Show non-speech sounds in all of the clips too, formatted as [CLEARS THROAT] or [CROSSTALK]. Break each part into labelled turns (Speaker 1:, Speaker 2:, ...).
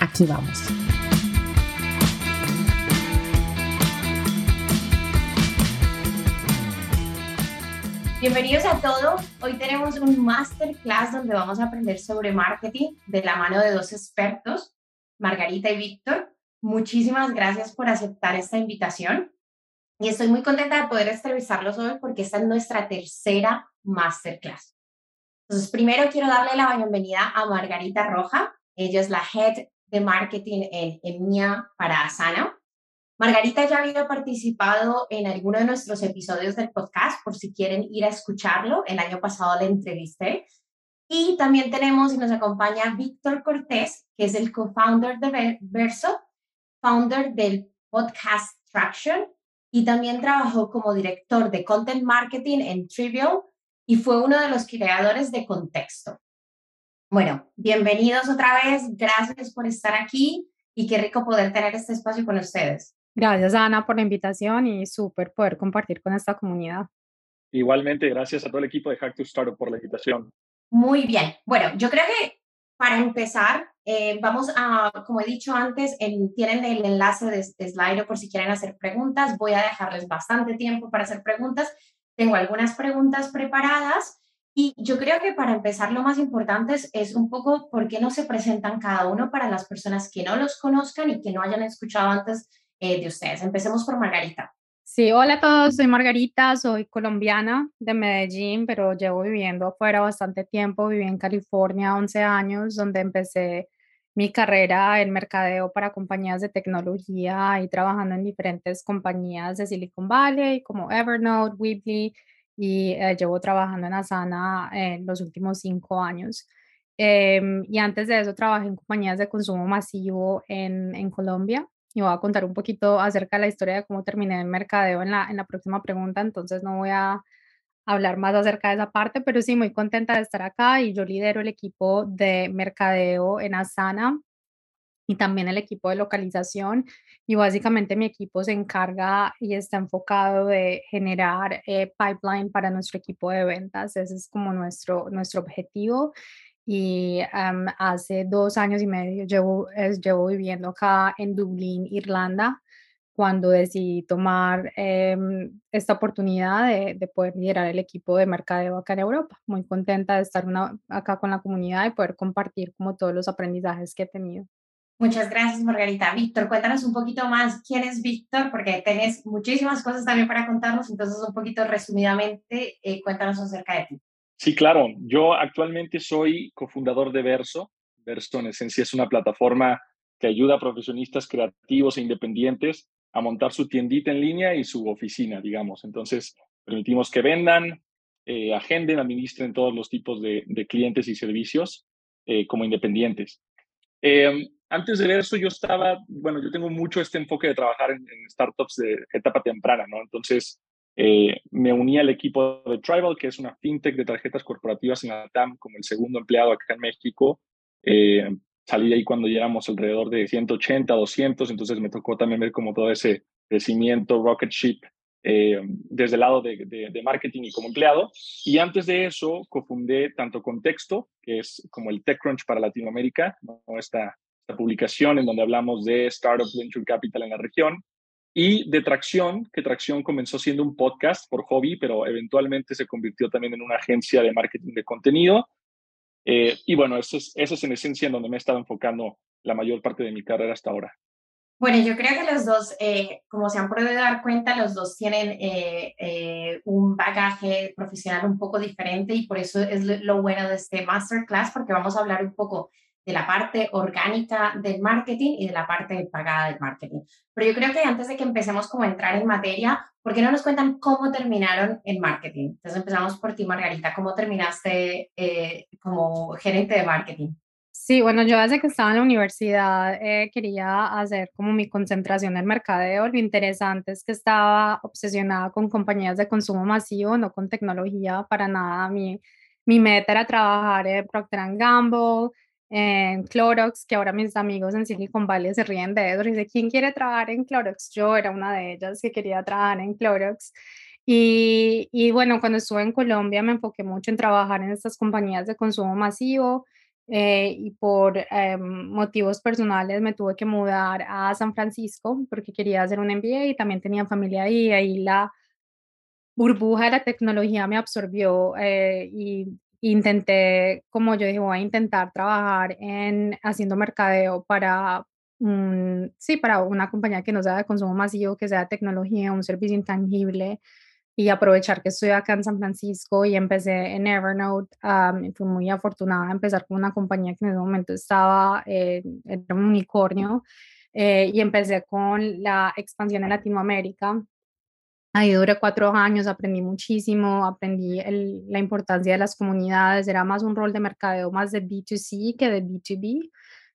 Speaker 1: Aquí vamos. Bienvenidos a todos. Hoy tenemos un masterclass donde vamos a aprender sobre marketing de la mano de dos expertos, Margarita y Víctor. Muchísimas gracias por aceptar esta invitación y estoy muy contenta de poder entrevistarlos hoy porque esta es nuestra tercera masterclass. Entonces, primero quiero darle la bienvenida a Margarita Roja. Ella es la Head de marketing en EMEA para Asana. Margarita ya había participado en alguno de nuestros episodios del podcast, por si quieren ir a escucharlo. El año pasado la entrevisté. Y también tenemos y nos acompaña Víctor Cortés, que es el co-founder de Verso, founder del podcast Traction y también trabajó como director de content marketing en Trivial y fue uno de los creadores de Contexto. Bueno, bienvenidos otra vez, gracias por estar aquí y qué rico poder tener este espacio con ustedes.
Speaker 2: Gracias Ana por la invitación y súper poder compartir con esta comunidad.
Speaker 3: Igualmente, gracias a todo el equipo de Hack to Startup por la invitación.
Speaker 1: Muy bien, bueno, yo creo que para empezar, eh, vamos a, como he dicho antes, tienen el enlace de, de Slido por si quieren hacer preguntas. Voy a dejarles bastante tiempo para hacer preguntas. Tengo algunas preguntas preparadas y yo creo que para empezar lo más importante es, un poco por qué no se presentan cada uno para las personas que no los conozcan y que no hayan escuchado antes eh, de ustedes. Empecemos por Margarita.
Speaker 2: Sí, hola a todos, soy Margarita, soy colombiana de Medellín, pero llevo viviendo afuera bastante tiempo, viví en California 11 años, donde empecé mi carrera en mercadeo para compañías de tecnología y trabajando en diferentes compañías de Silicon Valley como Evernote, Weebly y eh, llevo trabajando en Asana en los últimos cinco años. Em, y antes de eso trabajé en compañías de consumo masivo en, en Colombia. Y voy a contar un poquito acerca de la historia de cómo terminé en mercadeo en la, en la próxima pregunta, entonces no voy a hablar más acerca de esa parte, pero sí muy contenta de estar acá y yo lidero el equipo de mercadeo en Asana y también el equipo de localización y básicamente mi equipo se encarga y está enfocado de generar eh, pipeline para nuestro equipo de ventas. Ese es como nuestro, nuestro objetivo. Y hace dos años y medio llevo, llevo viviendo acá en Dublín, Irlanda, cuando decidí tomar em, esta oportunidad de, de, poder liderar el equipo de mercadeo acá en Europa. Muy contenta de estar una, acá con la comunidad y poder compartir como todos los aprendizajes que he tenido.
Speaker 1: Muchas gracias, Margarita. Víctor, cuéntanos un poquito más quién es Víctor, porque tenés muchísimas cosas también para contarnos, entonces un poquito resumidamente, eh, cuéntanos acerca de ti.
Speaker 3: Sí, claro. Yo actualmente soy cofundador de Verso. Verso, en esencia, es una plataforma que ayuda a profesionistas creativos e independientes a montar su tiendita en línea y su oficina, digamos. Entonces, permitimos que vendan, eh, agenden, administren todos los tipos de, clientes y servicios eh, como independientes. Eh, antes de eso yo estaba, bueno, yo tengo mucho este enfoque de trabajar en, startups de etapa temprana, ¿no? Entonces eh, me uní al equipo de Tribal, que es una fintech de tarjetas corporativas en la TAM, como el segundo empleado acá en México. Eh, salí de ahí cuando ya éramos alrededor de 180, 200, entonces me tocó también ver como todo ese crecimiento, rocket ship, eh, desde el lado de, de, marketing y como empleado. Y antes de eso, cofundé tanto Contexto, que es como el TechCrunch para Latinoamérica, ¿no? esta publicación en donde hablamos de Startup Venture Capital en la región y de Tracción, que Tracción comenzó siendo un podcast por hobby, pero eventualmente se convirtió también en una agencia de marketing de contenido. Eh, y bueno, eso es, eso es en esencia en donde me he estado enfocando la mayor parte de mi carrera hasta ahora.
Speaker 1: Bueno, yo creo que los dos, eh, como se han podido dar cuenta, los dos tienen eh, un bagaje profesional un poco diferente y por eso es lo bueno de este masterclass, porque vamos a hablar un poco de la parte orgánica del marketing y de la parte pagada del marketing. Pero yo creo que antes de que empecemos como a entrar en materia, ¿por qué no nos cuentan cómo terminaron en marketing? Entonces empezamos por ti, Margarita. ¿Cómo terminaste eh, como gerente de marketing?
Speaker 2: Sí, bueno, yo desde que estaba en la universidad eh, quería hacer como mi concentración en mercadeo. Lo interesante es que estaba obsesionada con compañías de consumo masivo, no con tecnología para nada. Mi, mi meta era trabajar en Procter Gamble, en Clorox, que ahora mis amigos en Silicon Valley se ríen de eso. Dice, ¿quién quiere trabajar en Clorox? Yo era una de ellas que quería trabajar en Clorox. Y, y bueno, cuando estuve en Colombia me enfoqué mucho en trabajar en estas compañías de consumo masivo eh, y por em, motivos personales me tuve que mudar a San Francisco porque quería hacer un MBA y también tenía familia ahí. Ahí la burbuja de la tecnología me absorbió eh, y intenté, como yo dije, voy a intentar trabajar en haciendo mercadeo para, sí, para una compañía que no sea de consumo masivo, que sea tecnología, un servicio intangible y aprovechar que estoy acá en San Francisco y empecé en Evernote. fui muy afortunada de empezar con una compañía que en ese momento estaba, eh, era un unicornio, eh, y empecé con la expansión en Latinoamérica. Ahí duré cuatro años, aprendí muchísimo, aprendí la importancia de las comunidades, era más un rol de mercadeo, más de B2C que de B2B.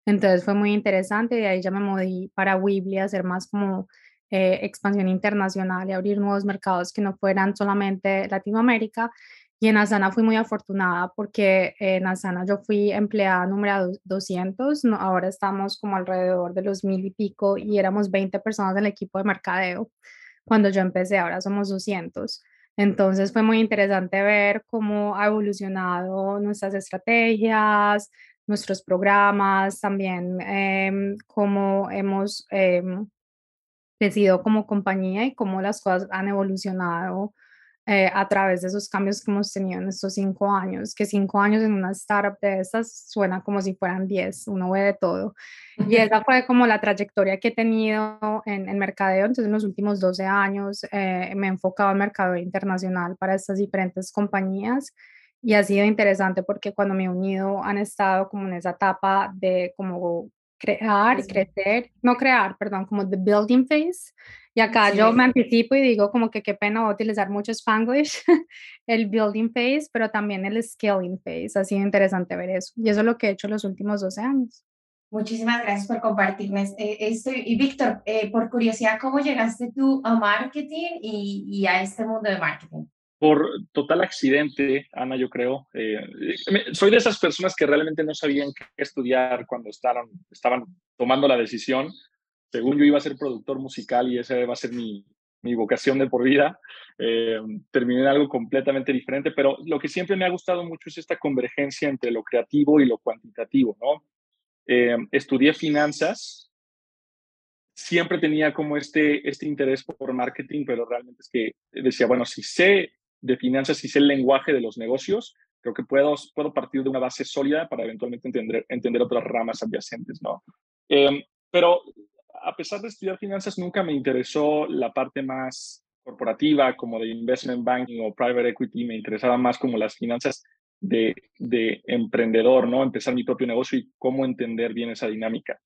Speaker 2: Entonces fue muy interesante, y ahí ya me moví para Weebly a hacer más como eh, expansión internacional y abrir nuevos mercados que no fueran solamente Latinoamérica. Y en Asana fui muy afortunada porque en Asana yo fui empleada número 200, ahora estamos como alrededor de los mil y pico y éramos 20 personas del equipo de mercadeo cuando yo empecé, ahora somos 200. Entonces fue muy interesante ver cómo ha evolucionado nuestras estrategias, nuestros programas, también eh, cómo hemos eh, crecido como compañía y cómo las cosas han evolucionado eh, a través de esos cambios que hemos tenido en estos cinco años, que cinco años en una startup de estas suena como si fueran diez, uno ve de todo. Y [LAUGHS] esa fue como la trayectoria que he tenido en, en mercadeo, entonces en los últimos 12 años eh, me he enfocado en mercado internacional para estas diferentes compañías y ha sido interesante porque cuando me he unido han estado como en esa etapa de como crear y crecer, no crear, perdón, como the building phase. Y acá yo me anticipo y digo como que qué pena utilizar mucho Spanglish, [LAUGHS] el building phase, pero también el scaling phase. Ha sido interesante ver eso. Y eso es lo que he hecho los últimos 12 años.
Speaker 1: Muchísimas gracias por compartirme eh, esto. Y Víctor, eh, por curiosidad, ¿cómo llegaste tú a marketing y, y a este mundo de marketing?
Speaker 3: Por total accidente, Ana, yo creo. Eh, soy de esas personas que realmente no sabían qué estudiar cuando estaban, estaban tomando la decisión. Según yo iba a ser productor musical y esa va a ser mi, mi vocación de por vida, eh, terminé en algo completamente diferente, pero lo que siempre me ha gustado mucho es esta convergencia entre lo creativo y lo cuantitativo, ¿no? Eh, estudié finanzas, siempre tenía como este, este interés por marketing, pero realmente es que decía, bueno, si sé de finanzas y sé el lenguaje de los negocios, creo que puedo, puedo partir de una base sólida para eventualmente entender, entender otras ramas adyacentes, ¿no? Em, pero a pesar de estudiar finanzas, nunca me interesó la parte más corporativa, como de investment banking o private equity, me interesaba más como las finanzas de, de emprendedor, ¿no? Empezar mi propio negocio y cómo entender bien esa dinámica.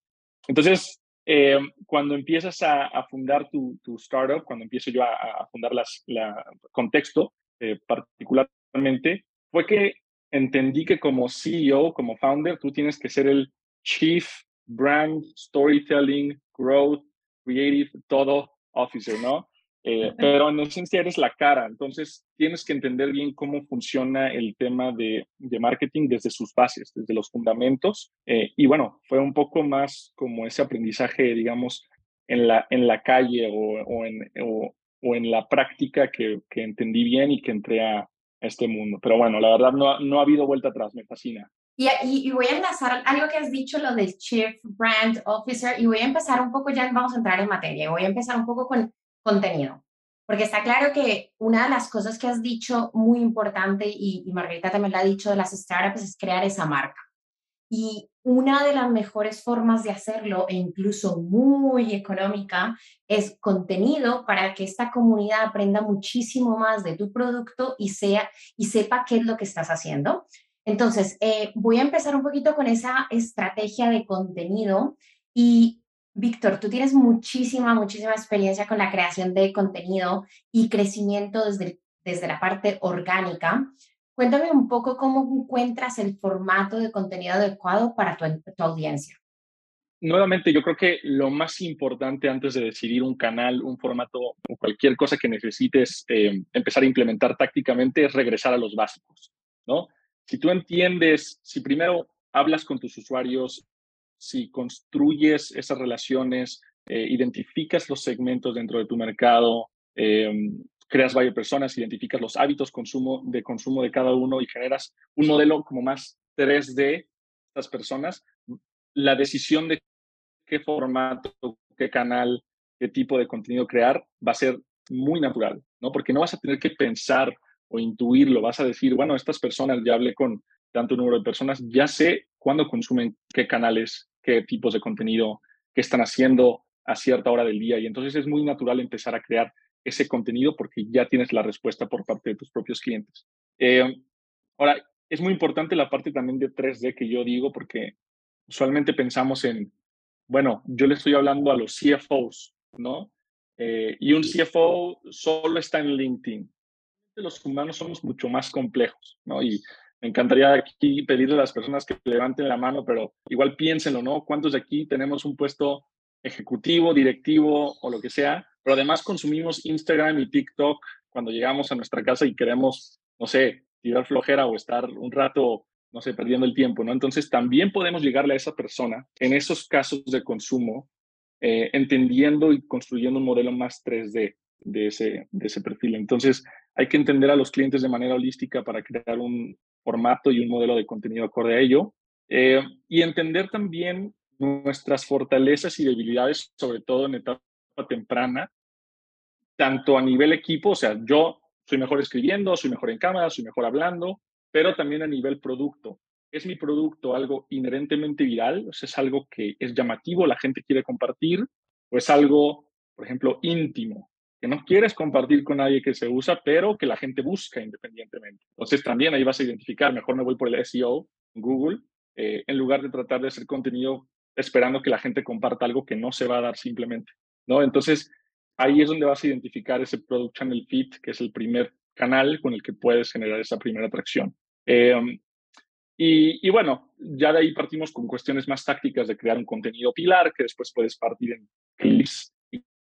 Speaker 3: Entonces, eh, cuando empiezas a, fundar tu, tu, startup, cuando empiezo yo a, a fundar las, la contexto, eh, particularmente, fue que entendí que como CEO, como founder, tú tienes que ser el Chief Brand, Storytelling, Growth, Creative, todo officer, ¿no? Eh, pero en esencia eres la cara, entonces tienes que entender bien cómo funciona el tema de, de marketing desde sus bases, desde los fundamentos. Eh, y bueno, fue un poco más como ese aprendizaje, digamos, en la, en la calle o, o en, o, o en la práctica que, que, entendí bien y que entré a, este mundo. Pero bueno, la verdad no, no ha habido vuelta atrás, me fascina.
Speaker 1: Y, y, voy a enlazar algo que has dicho, lo del Chief Brand Officer, y voy a empezar un poco, ya vamos a entrar en materia, voy a empezar un poco con contenido, porque está claro que una de las cosas que has dicho muy importante, y, y Margarita también lo ha dicho de las startups, es crear esa marca. Y una de las mejores formas de hacerlo, e incluso muy económica, es contenido para que esta comunidad aprenda muchísimo más de tu producto y, sea, y sepa qué es lo que estás haciendo. Entonces, eh, voy a empezar un poquito con esa estrategia de contenido y Víctor, tú tienes muchísima, muchísima experiencia con la creación de contenido y crecimiento desde, desde la parte orgánica. Cuéntame un poco cómo encuentras el formato de contenido adecuado para tu, tu audiencia.
Speaker 3: Nuevamente, yo creo que lo más importante antes de decidir un canal, un formato o cualquier cosa que necesites eh, empezar a implementar tácticamente es regresar a los básicos, ¿no? Si tú entiendes, si primero hablas con tus usuarios, si construyes esas relaciones, eh, identificas los segmentos dentro de tu mercado, eh, creas varias personas, identificas los hábitos consumo, de consumo de cada uno y generas un modelo como más 3D de estas personas, la decisión de qué formato, qué canal, qué tipo de contenido crear va a ser muy natural, ¿no? Porque no vas a tener que pensar o intuirlo, vas a decir, bueno, estas personas, ya hablé con tanto número de personas, ya sé cuándo consumen qué canales, qué tipos de contenido, qué están haciendo a cierta hora del día. Y entonces es muy natural empezar a crear ese contenido porque ya tienes la respuesta por parte de tus propios clientes. Eh, ahora, es muy importante la parte también de 3D que yo digo porque usualmente pensamos en, bueno, yo le estoy hablando a los CFOs, ¿no? Eh, y un CFO solo está en LinkedIn. Los humanos somos mucho más complejos, ¿no? Y me encantaría aquí pedirle a las personas que levanten la mano, pero igual piénsenlo, ¿no? ¿Cuántos de aquí tenemos un puesto ejecutivo, directivo o lo que sea? Pero además consumimos Instagram y TikTok cuando llegamos a nuestra casa y queremos, no sé, tirar flojera o estar un rato, no sé, perdiendo el tiempo, ¿no? Entonces también podemos llegarle a esa persona en esos casos de consumo, eh, entendiendo y construyendo un modelo más 3D de ese, de ese perfil. Entonces hay que entender a los clientes de manera holística para crear un, formato y un modelo de contenido acorde a ello. Eh, y entender también nuestras fortalezas y debilidades, sobre todo en etapa temprana, tanto a nivel equipo, o sea, yo soy mejor escribiendo, soy mejor en cámara, soy mejor hablando, pero también a nivel producto. ¿Es mi producto algo inherentemente viral? ¿Es algo que es llamativo, la gente quiere compartir? ¿O es algo, por ejemplo, íntimo? que no quieres compartir con nadie que se usa, pero que la gente busca independientemente. Entonces también ahí vas a identificar, mejor me voy por el SEO, Google, eh, en lugar de tratar de hacer contenido esperando que la gente comparta algo que no se va a dar simplemente, ¿no? Entonces ahí es donde vas a identificar ese Product Channel Fit, que es el primer canal con el que puedes generar esa primera atracción. Em, y, y, bueno, ya de ahí partimos con cuestiones más tácticas de crear un contenido pilar, que después puedes partir en clips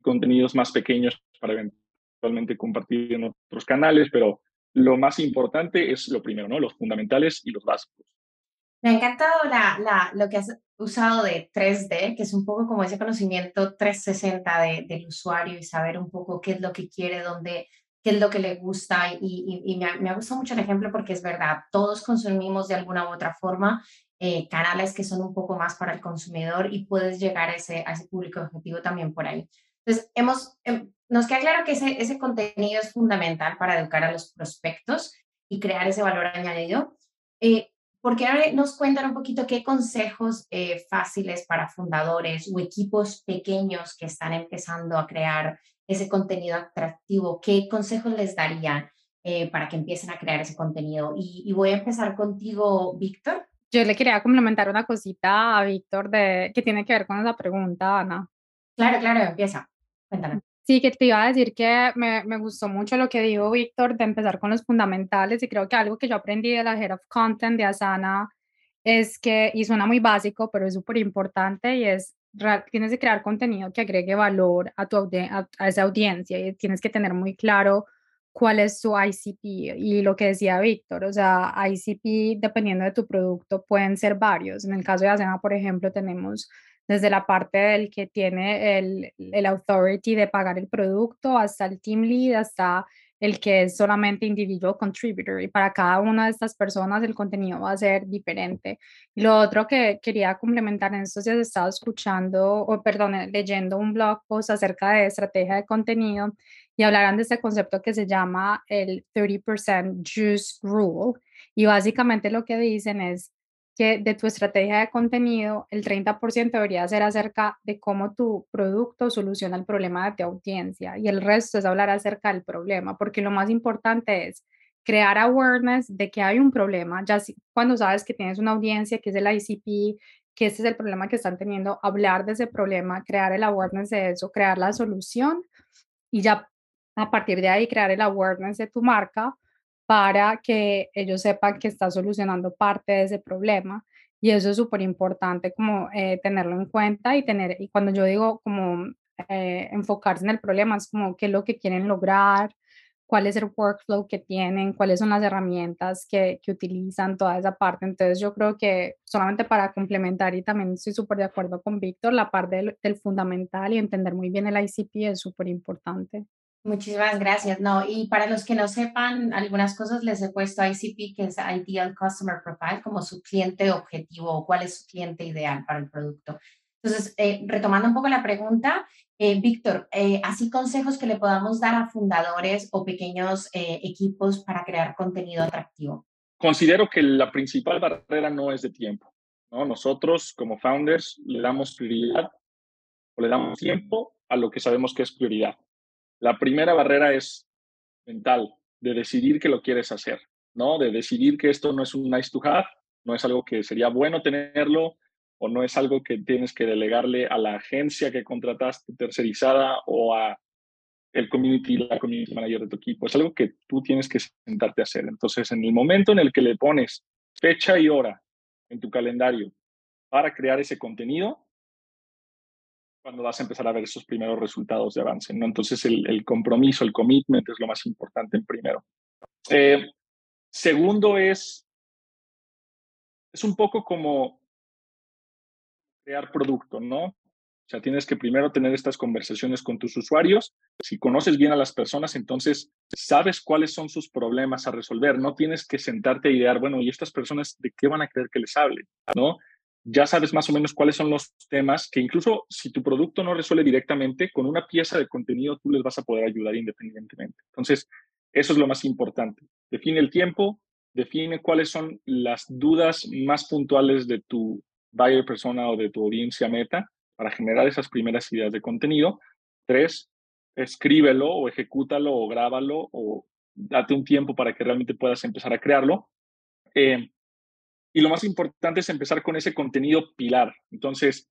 Speaker 3: contenidos más pequeños para eventualmente compartir en otros canales, pero lo más importante es lo primero, ¿no? Los fundamentales y los básicos.
Speaker 1: Me ha encantado lo que has usado de 3D, que es un poco como ese conocimiento 360 de, del usuario y saber un poco qué es lo que quiere, dónde, qué es lo que le gusta. Y, y, me, ha, me, ha, gustado mucho el ejemplo porque es verdad, todos consumimos de alguna u otra forma eh, canales que son un poco más para el consumidor y puedes llegar a ese, a ese público objetivo también por ahí. Entonces, hemos, em, nos queda claro que ese, ese contenido es fundamental para educar a los prospectos y crear ese valor añadido. Eh, ¿Por qué nos cuentan un poquito qué consejos eh, fáciles para fundadores o equipos pequeños que están empezando a crear ese contenido atractivo? ¿Qué consejos les darían eh, para que empiecen a crear ese contenido? Y, y voy a empezar contigo, Víctor.
Speaker 2: Yo le quería complementar una cosita a Víctor de, que tiene que ver con esa pregunta, Ana.
Speaker 1: Claro, claro, empieza.
Speaker 2: Sí, que te iba a decir que me, me gustó mucho lo que dijo Víctor de empezar con los fundamentales y creo que algo que yo aprendí de la Head of Content de Asana es que, y suena muy básico, pero es súper importante y es, tienes que crear contenido que agregue valor a, tu a, a esa audiencia y tienes que tener muy claro cuál es tu ICP y lo que decía Víctor, o sea, ICP dependiendo de tu producto pueden ser varios. En el caso de Asana, por ejemplo, tenemos desde la parte del que tiene el, el authority de pagar el producto hasta el team lead, hasta el que es solamente individual contributor y para cada una de estas personas el contenido va a ser diferente. Y lo otro que quería complementar en estos días estaba escuchando, o perdón, leyendo un blog post acerca de estrategia de contenido y hablarán de este concepto que se llama el 30% juice rule y básicamente lo que dicen es que de tu estrategia de contenido, el 30% debería ser acerca de cómo tu producto soluciona el problema de tu audiencia y el resto es hablar acerca del problema, porque lo más importante es crear awareness de que hay un problema, ya cuando sabes que tienes una audiencia que es el ICP, que este es el problema que están teniendo, hablar de ese problema, crear el awareness de eso, crear la solución y ya a partir de ahí crear el awareness de tu marca para que ellos sepan que está solucionando parte de ese problema. Y eso es súper importante como eh, tenerlo en cuenta y tener, y cuando yo digo como eh, enfocarse en el problema, es como qué es lo que quieren lograr, cuál es el workflow que tienen, cuáles son las herramientas que, que utilizan, toda esa parte. Entonces yo creo que solamente para complementar y también estoy súper de acuerdo con Víctor, la parte del, del fundamental y entender muy bien el ICP es súper importante.
Speaker 1: Muchísimas gracias. No, y para los que no sepan, algunas cosas les he puesto ICP, que es Ideal Customer Profile, como su cliente objetivo o cuál es su cliente ideal para el producto. Entonces, eh, retomando un poco la pregunta, eh, Víctor, eh, así consejos que le podamos dar a fundadores o pequeños equipos para crear contenido atractivo.
Speaker 3: Considero que la principal barrera no es de tiempo. ¿no? Nosotros, como founders, le damos prioridad o le damos tiempo a lo que sabemos que es prioridad. La primera barrera es mental, de decidir que lo quieres hacer, ¿no? De decidir que esto no es un nice to have, no es algo que sería bueno tenerlo o no es algo que tienes que delegarle a la agencia que contrataste tercerizada o a el community, la community manager de tu equipo. Es algo que tú tienes que sentarte a hacer. Entonces, en el momento en el que le pones fecha y hora en tu calendario para crear ese contenido, cuando vas a empezar a ver esos primeros resultados de avance. ¿no? Entonces, el, compromiso, el commitment es lo más importante en primero. Eh, segundo es, es un poco como crear producto, ¿no? O sea, tienes que primero tener estas conversaciones con tus usuarios. Si conoces bien a las personas, entonces sabes cuáles son sus problemas a resolver. No tienes que sentarte a idear, bueno, ¿y estas personas de qué van a querer que les hable? ¿No? Ya sabes más o menos cuáles son los temas que incluso si tu producto no resuelve directamente, con una pieza de contenido tú les vas a poder ayudar independientemente. Entonces, eso es lo más importante. Define el tiempo, define cuáles son las dudas más puntuales de tu buyer persona o de tu audiencia meta para generar esas primeras ideas de contenido. Tres, escríbelo o ejecútalo o grábalo o date un tiempo para que realmente puedas empezar a crearlo. Eh, y lo más importante es empezar con ese contenido pilar. Entonces,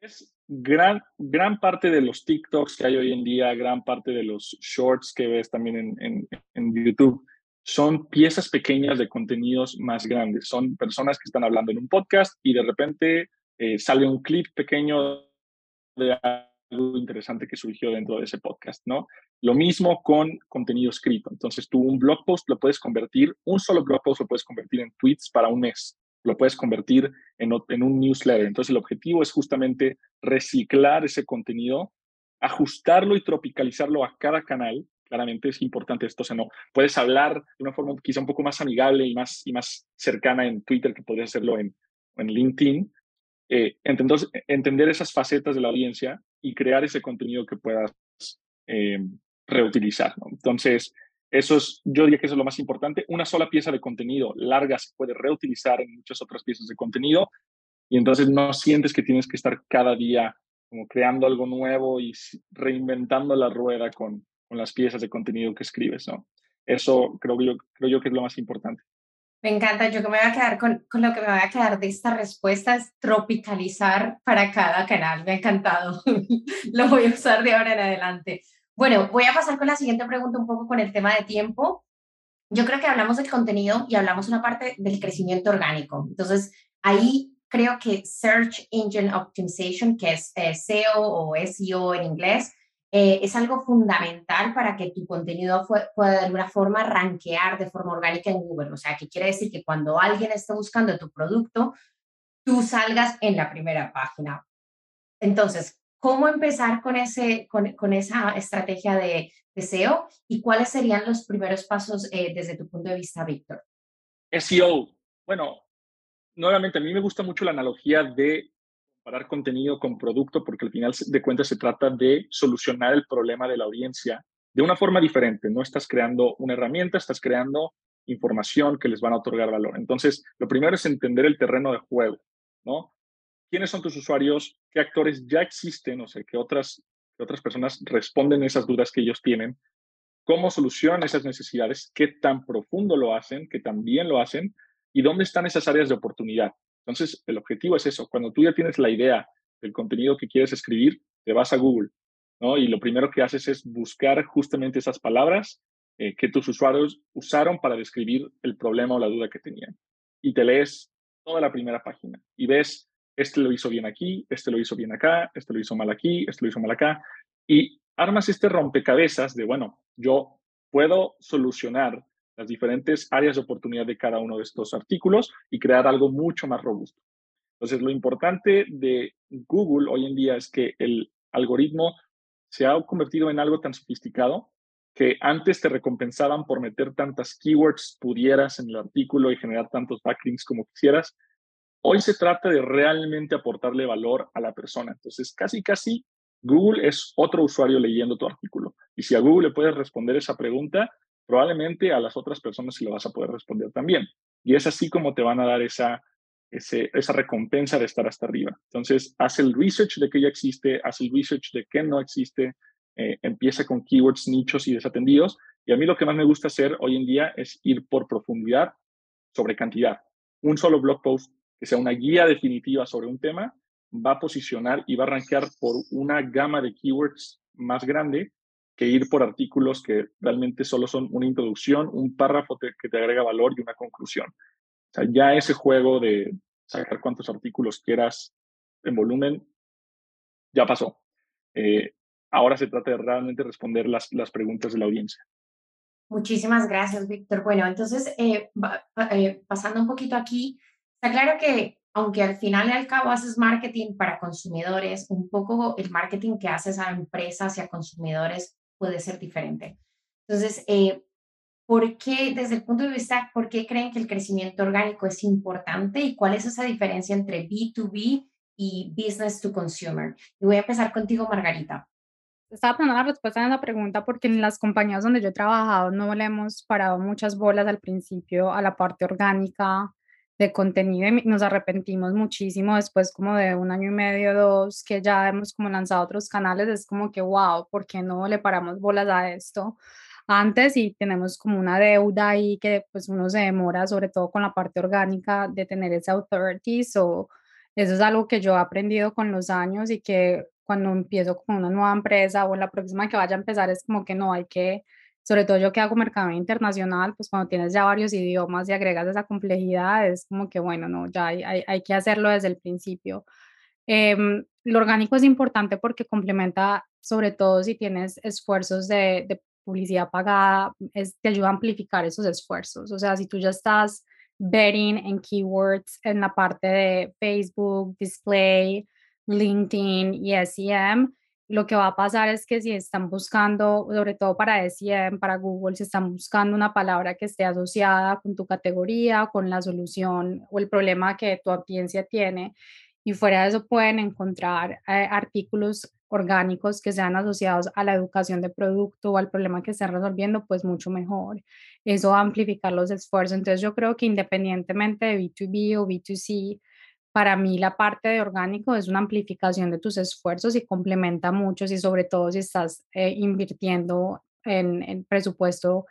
Speaker 3: es gran, gran parte de los TikToks que hay hoy en día, gran parte de los shorts que ves también en, en, YouTube, son piezas pequeñas de contenidos más grandes. Son personas que están hablando en un podcast y de repente eh, sale un clip pequeño de algo interesante que surgió dentro de ese podcast, ¿no? Lo mismo con contenido escrito. Entonces, tú un blog post lo puedes convertir, un solo blog post lo puedes convertir en tweets para un mes, lo puedes convertir en, en un newsletter. Entonces, el objetivo es justamente reciclar ese contenido, ajustarlo y tropicalizarlo a cada canal. Claramente es importante esto, o sea, no puedes hablar de una forma quizá un poco más amigable y más, y más cercana en Twitter que podrías hacerlo en, en LinkedIn, eh, entonces, entender esas facetas de la audiencia y crear ese contenido que puedas eh, reutilizar. Entonces, eso es, yo diría que eso es lo más importante. Una sola pieza de contenido larga se puede reutilizar en muchas otras piezas de contenido y entonces no sientes que tienes que estar cada día como creando algo nuevo y reinventando la rueda con, con las piezas de contenido que escribes. ¿no? Eso creo yo, creo yo que es lo más importante.
Speaker 1: Me encanta, yo que me voy a quedar con, con, lo que me voy a quedar de esta respuesta es tropicalizar para cada canal. Me ha encantado. [LAUGHS] lo voy a usar de ahora en adelante. Bueno, voy a pasar con la siguiente pregunta un poco con el tema de tiempo. Yo creo que hablamos del contenido y hablamos una parte del crecimiento orgánico. Entonces, ahí creo que Search Engine Optimization, que es eh, SEO o SEO en inglés, eh, es algo fundamental para que tu contenido pueda de alguna forma rankear de forma orgánica en Google. O sea, que quiere decir que cuando alguien esté buscando tu producto, tú salgas en la primera página. Entonces, ¿cómo empezar con, ese, con, esa estrategia de, SEO y cuáles serían los primeros pasos eh, desde tu punto de vista, Víctor?
Speaker 3: SEO. Bueno, nuevamente, a mí me gusta mucho la analogía de comparar contenido con producto porque al final de cuentas se trata de solucionar el problema de la audiencia de una forma diferente. No estás creando una herramienta, estás creando información que les van a otorgar valor. Entonces, lo primero es entender el terreno de juego, ¿no? ¿Quiénes son tus usuarios? ¿Qué actores ya existen? O sea, que otras, que otras personas responden esas dudas que ellos tienen. ¿Cómo solucionan esas necesidades? ¿Qué tan profundo lo hacen? ¿Qué tan bien lo hacen? ¿Y dónde están esas áreas de oportunidad? Entonces, el objetivo es eso. Cuando tú ya tienes la idea del contenido que quieres escribir, te vas a Google, ¿no? Y lo primero que haces es buscar justamente esas palabras eh, que tus usuarios usaron para describir el problema o la duda que tenían. Y te lees toda la primera página y ves, este lo hizo bien aquí, este lo hizo bien acá, este lo hizo mal aquí, este lo hizo mal acá. Y armas este rompecabezas de, bueno, yo puedo solucionar las diferentes áreas de oportunidad de cada uno de estos artículos y crear algo mucho más robusto. Entonces, lo importante de Google hoy en día es que el algoritmo se ha convertido en algo tan sofisticado que antes te recompensaban por meter tantas keywords pudieras en el artículo y generar tantos backlinks como quisieras. Hoy se trata de realmente aportarle valor a la persona. Entonces, casi, casi Google es otro usuario leyendo tu artículo. Y si a Google le puedes responder esa pregunta, probablemente a las otras personas sí lo vas a poder responder también. Y es así como te van a dar esa, esa recompensa de estar hasta arriba. Entonces, haz el research de que ya existe, haz el research de que no existe, eh, empieza con keywords, nichos y desatendidos. Y a mí lo que más me gusta hacer hoy en día es ir por profundidad sobre cantidad. Un solo blog post que sea una guía definitiva sobre un tema va a posicionar y va a rankear por una gama de keywords más grande que ir por artículos que realmente solo son una introducción, un párrafo que te agrega valor y una conclusión. O sea, ya ese juego de sacar cuántos artículos quieras en volumen ya pasó. Eh, ahora se trata de realmente responder las, las preguntas de la audiencia.
Speaker 1: Muchísimas gracias, Víctor. Bueno, entonces, eh, eh, pasando un poquito aquí, está claro que aunque al final y al cabo haces marketing para consumidores, un poco el marketing que haces a empresas y a consumidores puede ser diferente. Entonces, eh, ¿por qué, desde el punto de vista, por qué creen que el crecimiento orgánico es importante y cuál es esa diferencia entre B2B y business to consumer? Y voy a empezar contigo, Margarita.
Speaker 2: Estaba poniendo la respuesta a la pregunta porque en las compañías donde yo he trabajado no le hemos parado muchas bolas al principio a la parte orgánica de contenido y nos arrepentimos muchísimo después como de un año y medio, dos, que ya hemos como lanzado otros canales, es como que, wow, ¿por qué no le paramos bolas a esto? antes y tenemos como una deuda ahí que pues uno se demora, sobre todo con la parte orgánica, de tener esa authority. So, eso es algo que yo he aprendido con los años y que cuando empiezo con una nueva empresa o la próxima que vaya a empezar es como que no hay que sobre todo yo que hago mercado internacional, pues cuando tienes ya varios idiomas y agregas esa complejidad, es como que, bueno, no, ya hay, hay, que hacerlo desde el principio. Em, lo orgánico es importante porque complementa, sobre todo si tienes esfuerzos de, de publicidad pagada, es, te ayuda a amplificar esos esfuerzos. O sea, si tú ya estás betting en keywords en la parte de Facebook, display, LinkedIn y SEM, lo que va a pasar es que si están buscando, sobre todo para SEM, para Google, si están buscando una palabra que esté asociada con tu categoría, con la solución o el problema que tu audiencia tiene, y fuera de eso pueden encontrar eh, artículos orgánicos que sean asociados a la educación de producto o al problema que estén resolviendo, pues mucho mejor. Eso va a amplificar los esfuerzos. Entonces yo creo que independientemente de B2B o B2C, para mí la parte de orgánico es una amplificación de tus esfuerzos y complementa mucho y sobre todo si estás eh, invirtiendo en, presupuesto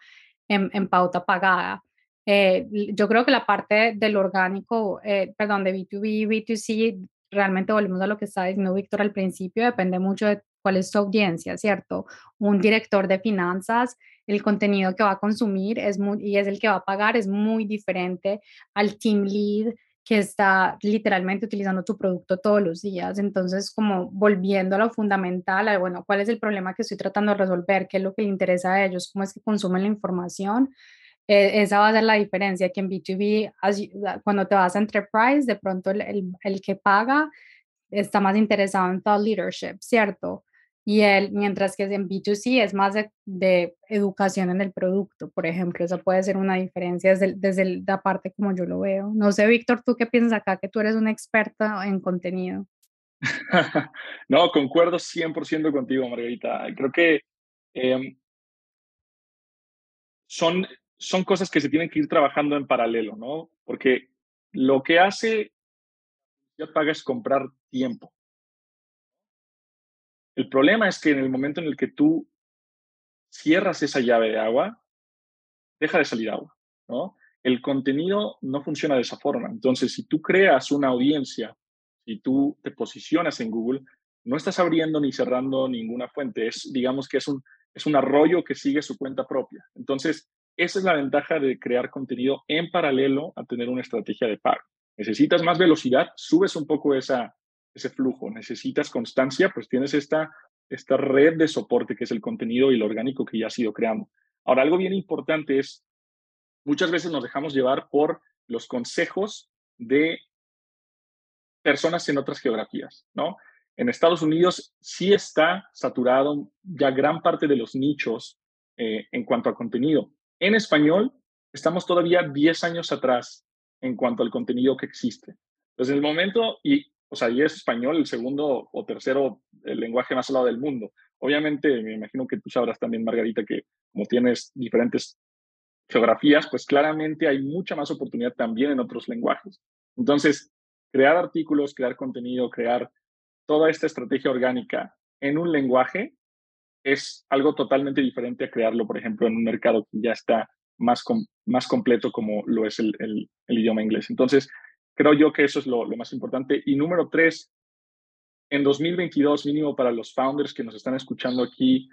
Speaker 2: en, pauta pagada. Eh, yo creo que la parte del orgánico, eh, perdón, de B2B, B2C, realmente volvemos a lo que estaba diciendo Víctor al principio, depende mucho de cuál es tu audiencia, ¿cierto? Un director de finanzas, el contenido que va a consumir es muy, y es el que va a pagar es muy diferente al team lead que está literalmente utilizando tu producto todos los días. Entonces, como volviendo a lo fundamental, bueno, ¿cuál es el problema que estoy tratando de resolver? ¿Qué es lo que le interesa a ellos? ¿Cómo es que consumen la información? Eh, esa va a ser la diferencia, que en B2B, cuando te vas a Enterprise, de pronto el, el, el que paga está más interesado en thought leadership, ¿cierto? Y él, mientras que en B2C es más de, educación en el producto, por ejemplo, eso puede ser una diferencia desde, desde la parte como yo lo veo. No sé, Víctor, ¿tú qué piensas acá? Que tú eres un experto en contenido. [LAUGHS]
Speaker 3: no, concuerdo 100% contigo, Margarita. Creo que em, son, son cosas que se tienen que ir trabajando en paralelo, ¿no? Porque lo que hace ya paga es comprar tiempo. El problema es que en el momento en el que tú cierras esa llave de agua, deja de salir agua, ¿no? El contenido no funciona de esa forma. Entonces, si tú creas una audiencia, si tú te posicionas en Google, no estás abriendo ni cerrando ninguna fuente. Es, digamos que es un, es un arroyo que sigue su cuenta propia. Entonces, esa es la ventaja de crear contenido en paralelo a tener una estrategia de pago. Necesitas más velocidad, subes un poco esa, ese flujo. Necesitas constancia, pues tienes esta, esta red de soporte que es el contenido y lo orgánico que ya has ido creando. Ahora, algo bien importante es, muchas veces nos dejamos llevar por los consejos de personas en otras geografías, ¿no? En Estados Unidos sí está saturado ya gran parte de los nichos eh, en cuanto a contenido. En español, estamos todavía 10 años atrás en cuanto al contenido que existe. Entonces, en el momento, y, o sea, y es español el segundo o tercero el lenguaje más hablado del mundo. Obviamente, me imagino que tú sabrás también, Margarita, que como tienes diferentes geografías, pues claramente hay mucha más oportunidad también en otros lenguajes. Entonces, crear artículos, crear contenido, crear toda esta estrategia orgánica en un lenguaje es algo totalmente diferente a crearlo, por ejemplo, en un mercado que ya está más, más completo como lo es el, idioma inglés. Entonces, creo yo que eso es lo, más importante. Y número tres, en 2022, mínimo para los founders que nos están escuchando aquí,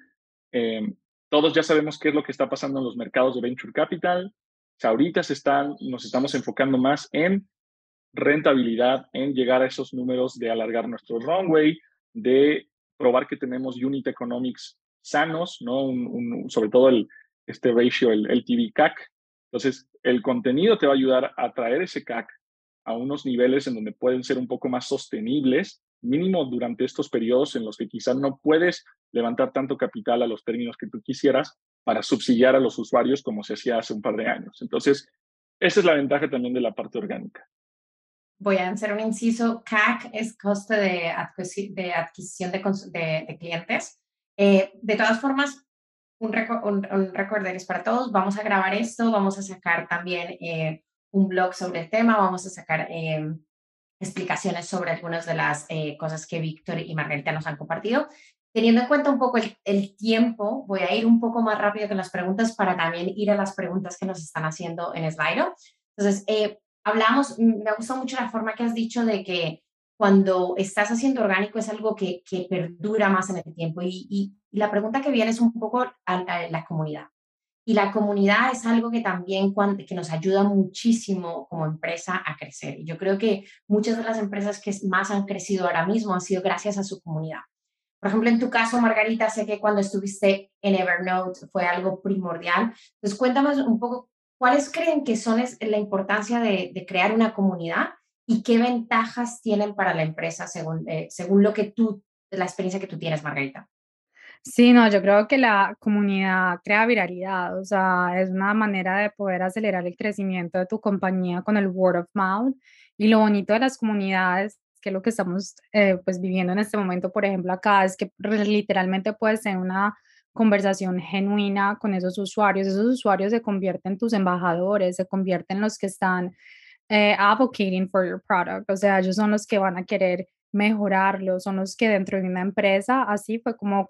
Speaker 3: eh, todos ya sabemos qué es lo que está pasando en los mercados de venture capital. ahorita se están, nos estamos enfocando más en rentabilidad en llegar a esos números de alargar nuestro runway, de probar que tenemos unit economics sanos, ¿no? Un, sobre todo el, este ratio, el LTV CAC. Entonces, el contenido te va a ayudar a traer ese CAC a unos niveles en donde pueden ser un poco más sostenibles, mínimo durante estos periodos en los que quizás no puedes levantar tanto capital a los términos que tú quisieras para subsidiar a los usuarios como se hacía hace un par de años. Entonces, esa es la ventaja también de la parte orgánica
Speaker 1: voy a hacer un inciso, CAC es coste de, adquisición de, clientes. Eh, de todas formas, un, un, para todos, vamos a grabar esto, vamos a sacar también eh, un blog sobre el tema, vamos a sacar eh, explicaciones sobre algunas de las cosas que Víctor y Margarita nos han compartido. Teniendo en cuenta un poco el, tiempo, voy a ir un poco más rápido con las preguntas para también ir a las preguntas que nos están haciendo en Slido. Entonces, hablamos, me gustó mucho la forma que has dicho de que cuando estás haciendo orgánico es algo que, que perdura más en el tiempo. Y, la pregunta que viene es un poco a, la comunidad. Y la comunidad es algo que también que nos ayuda muchísimo como empresa a crecer. Y yo creo que muchas de las empresas que más han crecido ahora mismo han sido gracias a su comunidad. Por ejemplo, en tu caso, Margarita, sé que cuando estuviste en Evernote fue algo primordial. Entonces, cuéntame un poco ¿Cuáles creen que son la importancia de, crear una comunidad y qué ventajas tienen para la empresa según, eh, según lo que tú, la experiencia que tú tienes, Margarita?
Speaker 2: Sí, no, yo creo que la comunidad crea viralidad, o sea, es una manera de poder acelerar el crecimiento de tu compañía con el word of mouth. Y lo bonito de las comunidades, que lo que estamos eh, pues viviendo en este momento, por ejemplo, acá, es que literalmente puede ser una conversación genuina con esos usuarios. Esos usuarios se convierten en tus embajadores, se convierten en los que están eh, advocating for your product. O sea, ellos son los que van a querer mejorarlo, son los que dentro de una empresa, así fue como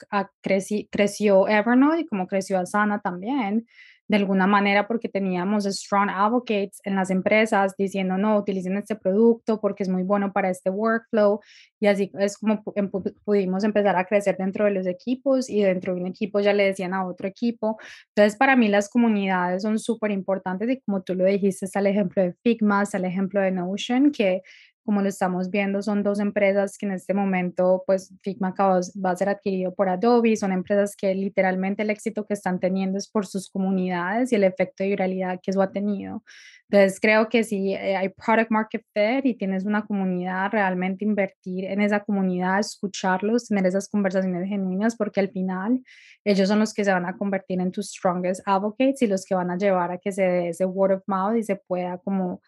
Speaker 2: creció Evernote y como creció Asana también de alguna manera porque teníamos strong advocates en las empresas diciendo, no, utilicen este producto porque es muy bueno para este workflow. Y así es como em, pudimos empezar a crecer dentro de los equipos y dentro de un equipo ya le decían a otro equipo. Entonces, para mí las comunidades son súper importantes y como tú lo dijiste, está el ejemplo de Figma, está el ejemplo de Notion, que como lo estamos viendo, son dos empresas que en este momento, pues Figma va a ser adquirido por Adobe, son empresas que literalmente el éxito que están teniendo es por sus comunidades y el efecto de viralidad que eso ha tenido. Entonces, creo que si eh, hay product market fit y tienes una comunidad, realmente invertir en esa comunidad, escucharlos, tener esas conversaciones genuinas, porque al final ellos son los que se van a convertir en tus strongest advocates y los que van a llevar a que se dé ese word of mouth y se pueda como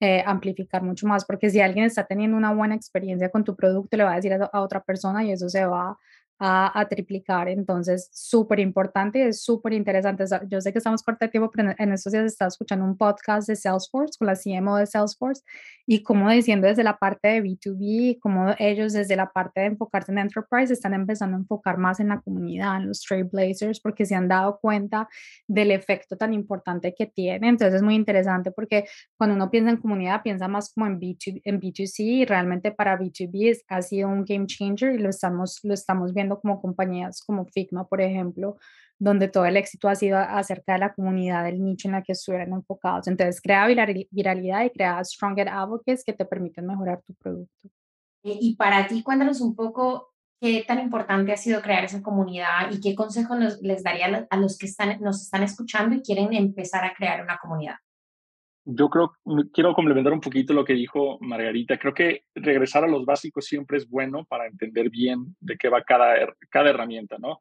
Speaker 2: eh, amplificar mucho más, porque si alguien está teniendo una buena experiencia con tu producto, le va a decir a, otra persona y eso se va a, triplicar. Entonces, súper importante y es súper interesante. Yo sé que estamos corto de tiempo, pero en estos días estaba escuchando un podcast de Salesforce con la CMO de Salesforce y como diciendo desde la parte de B2B, como ellos desde la parte de enfocarse en enterprise están empezando a enfocar más en la comunidad, en los trailblazers, porque se han dado cuenta del efecto tan importante que tiene. Entonces, es muy interesante porque cuando uno piensa en comunidad, piensa más como en, B2, en B2C y realmente para B2B ha sido un game changer y lo estamos, lo estamos viendo como compañías como Figma, por ejemplo, donde todo el éxito ha sido acerca de la comunidad, del nicho en la que estuvieran enfocados. Entonces, crea viralidad y crea stronger advocates que te permiten mejorar tu producto.
Speaker 1: Eh, y para ti, cuéntanos un poco qué tan importante ha sido crear esa comunidad y qué consejos les daría a los que están, nos están escuchando y quieren empezar a crear una comunidad.
Speaker 3: Yo creo, quiero complementar un poquito lo que dijo Margarita. Creo que regresar a los básicos siempre es bueno para entender bien de qué va cada, cada herramienta, ¿no?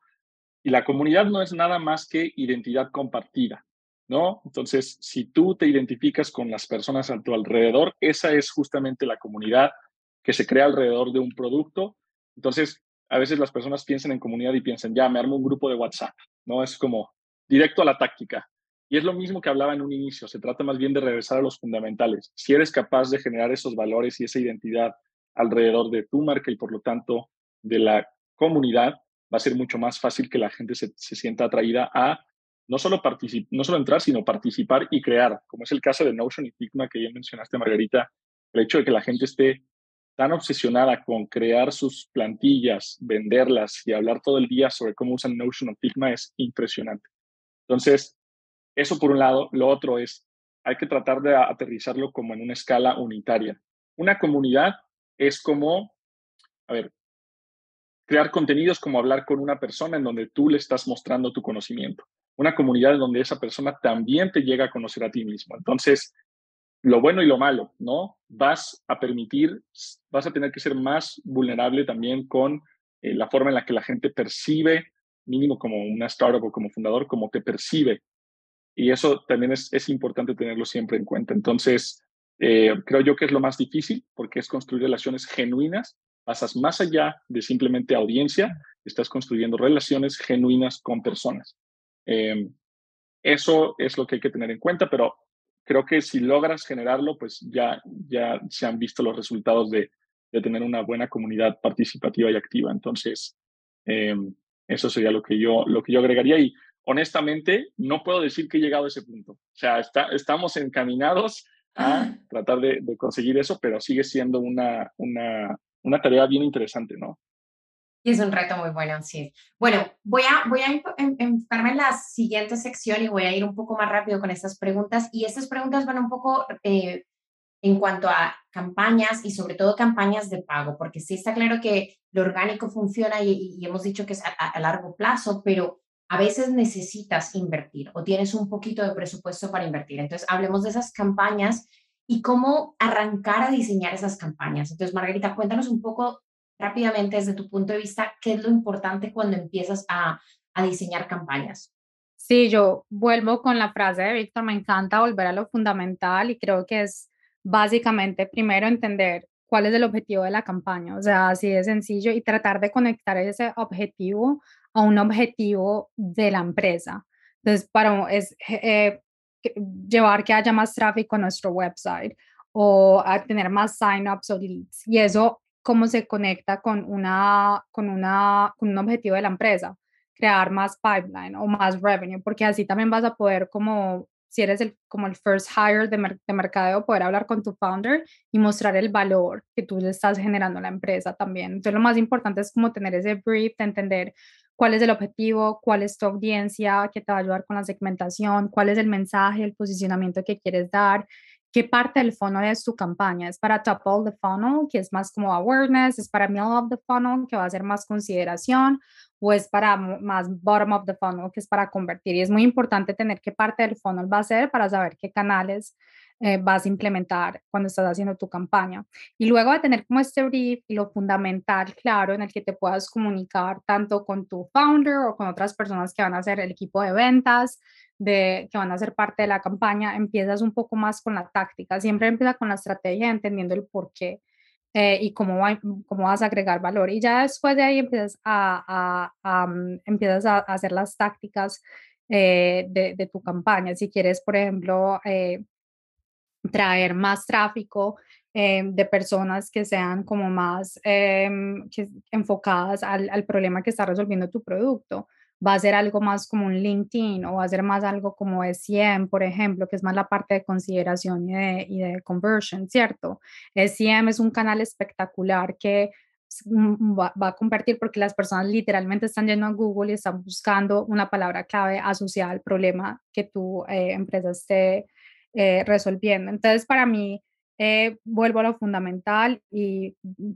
Speaker 3: Y la comunidad no es nada más que identidad compartida, ¿no? Entonces, si tú te identificas con las personas a tu alrededor, esa es justamente la comunidad que se crea alrededor de un producto. Entonces, a veces las personas piensan en comunidad y piensan, ya, me armo un grupo de WhatsApp, ¿no? Es como directo a la táctica. Y es lo mismo que hablaba en un inicio, se trata más bien de regresar a los fundamentales. Si eres capaz de generar esos valores y esa identidad alrededor de tu marca y por lo tanto de la comunidad, va a ser mucho más fácil que la gente se, sienta atraída a no solo, no solo entrar, sino participar y crear, como es el caso de Notion y Figma que ya mencionaste, Margarita, el hecho de que la gente esté tan obsesionada con crear sus plantillas, venderlas y hablar todo el día sobre cómo usan Notion o Figma es impresionante. Entonces, eso por un lado. Lo otro es, hay que tratar de aterrizarlo como en una escala unitaria. Una comunidad es como, a ver, crear contenidos como hablar con una persona en donde tú le estás mostrando tu conocimiento. Una comunidad en donde esa persona también te llega a conocer a ti mismo. Entonces, lo bueno y lo malo, ¿no? Vas a permitir, vas a tener que ser más vulnerable también con eh, la forma en la que la gente percibe, mínimo como una startup o como fundador, como te percibe y eso también es, es importante tenerlo siempre en cuenta. Entonces, eh, creo yo que es lo más difícil porque es construir relaciones genuinas. Pasas más allá de simplemente audiencia, estás construyendo relaciones genuinas con personas. Em, eso es lo que hay que tener en cuenta, pero creo que si logras generarlo, pues ya, ya se han visto los resultados de, de tener una buena comunidad participativa y activa. Entonces, em, eso sería lo que yo, lo que yo agregaría. Y honestamente, no puedo decir que he llegado a ese punto. O sea, está, estamos encaminados a tratar de, conseguir eso, pero sigue siendo una, una, una tarea bien interesante, ¿no?
Speaker 1: Y es un reto muy bueno, sí. Bueno, voy a, voy a enfocarme en la siguiente sección y voy a ir un poco más rápido con estas preguntas. Y estas preguntas van un poco eh, en cuanto a campañas y sobre todo campañas de pago, porque sí está claro que lo orgánico funciona y, hemos dicho que es a largo plazo, pero a veces necesitas invertir o tienes un poquito de presupuesto para invertir. Entonces, hablemos de esas campañas y cómo arrancar a diseñar esas campañas. Entonces, Margarita, cuéntanos un poco rápidamente desde tu punto de vista, qué es lo importante cuando empiezas a, a diseñar campañas.
Speaker 2: Sí, yo vuelvo con la frase de Víctor, me encanta volver a lo fundamental y creo que es básicamente primero entender cuál es el objetivo de la campaña, o sea, así de sencillo y tratar de conectar ese objetivo a un objetivo de la empresa. Entonces, para es eh, llevar que haya más tráfico a nuestro website o a tener más sign-ups o leads. Y eso, ¿cómo se conecta con, una, con, una, con un objetivo de la empresa? Crear más pipeline o más revenue, porque así también vas a poder como si eres el, como el first hire de, de, mercadeo, poder hablar con tu founder y mostrar el valor que tú le estás generando a la empresa también. Entonces, lo más importante es como tener ese brief de entender cuál es el objetivo, cuál es tu audiencia que te va a ayudar con la segmentación, cuál es el mensaje, el posicionamiento que quieres dar, qué parte del funnel es tu campaña. ¿Es para top of the funnel, que es más como awareness? ¿Es para middle of the funnel, que va a ser más consideración? ¿O es para más bottom of the funnel, que es para convertir? Y es muy importante tener qué parte del funnel va a ser para saber qué canales eh, vas a implementar cuando estás haciendo tu campaña. Y luego de tener como este brief y lo fundamental claro en el que te puedas comunicar tanto con tu founder o con otras personas que van a ser el equipo de ventas, de, que van a ser parte de la campaña, empiezas un poco más con la táctica. Siempre empieza con la estrategia, entendiendo el por qué. Eh, y cómo, cómo vas a agregar valor. Y ya después de ahí empiezas a, a, mm, empiezas a hacer las tácticas eh, de, de, tu campaña. Si quieres, por ejemplo, traer más tráfico eh, de personas que sean como más em, enfocadas al, al, problema que está resolviendo tu producto. Va a ser algo más como un LinkedIn o va a ser más algo como SEM, por ejemplo, que es más la parte de consideración y de, y de conversion, ¿cierto? SEM es un canal espectacular que mm, va, a convertir porque las personas literalmente están yendo a Google y están buscando una palabra clave asociada al problema que tu eh, empresa esté eh, resolviendo. Entonces, para mí, eh, vuelvo a lo fundamental y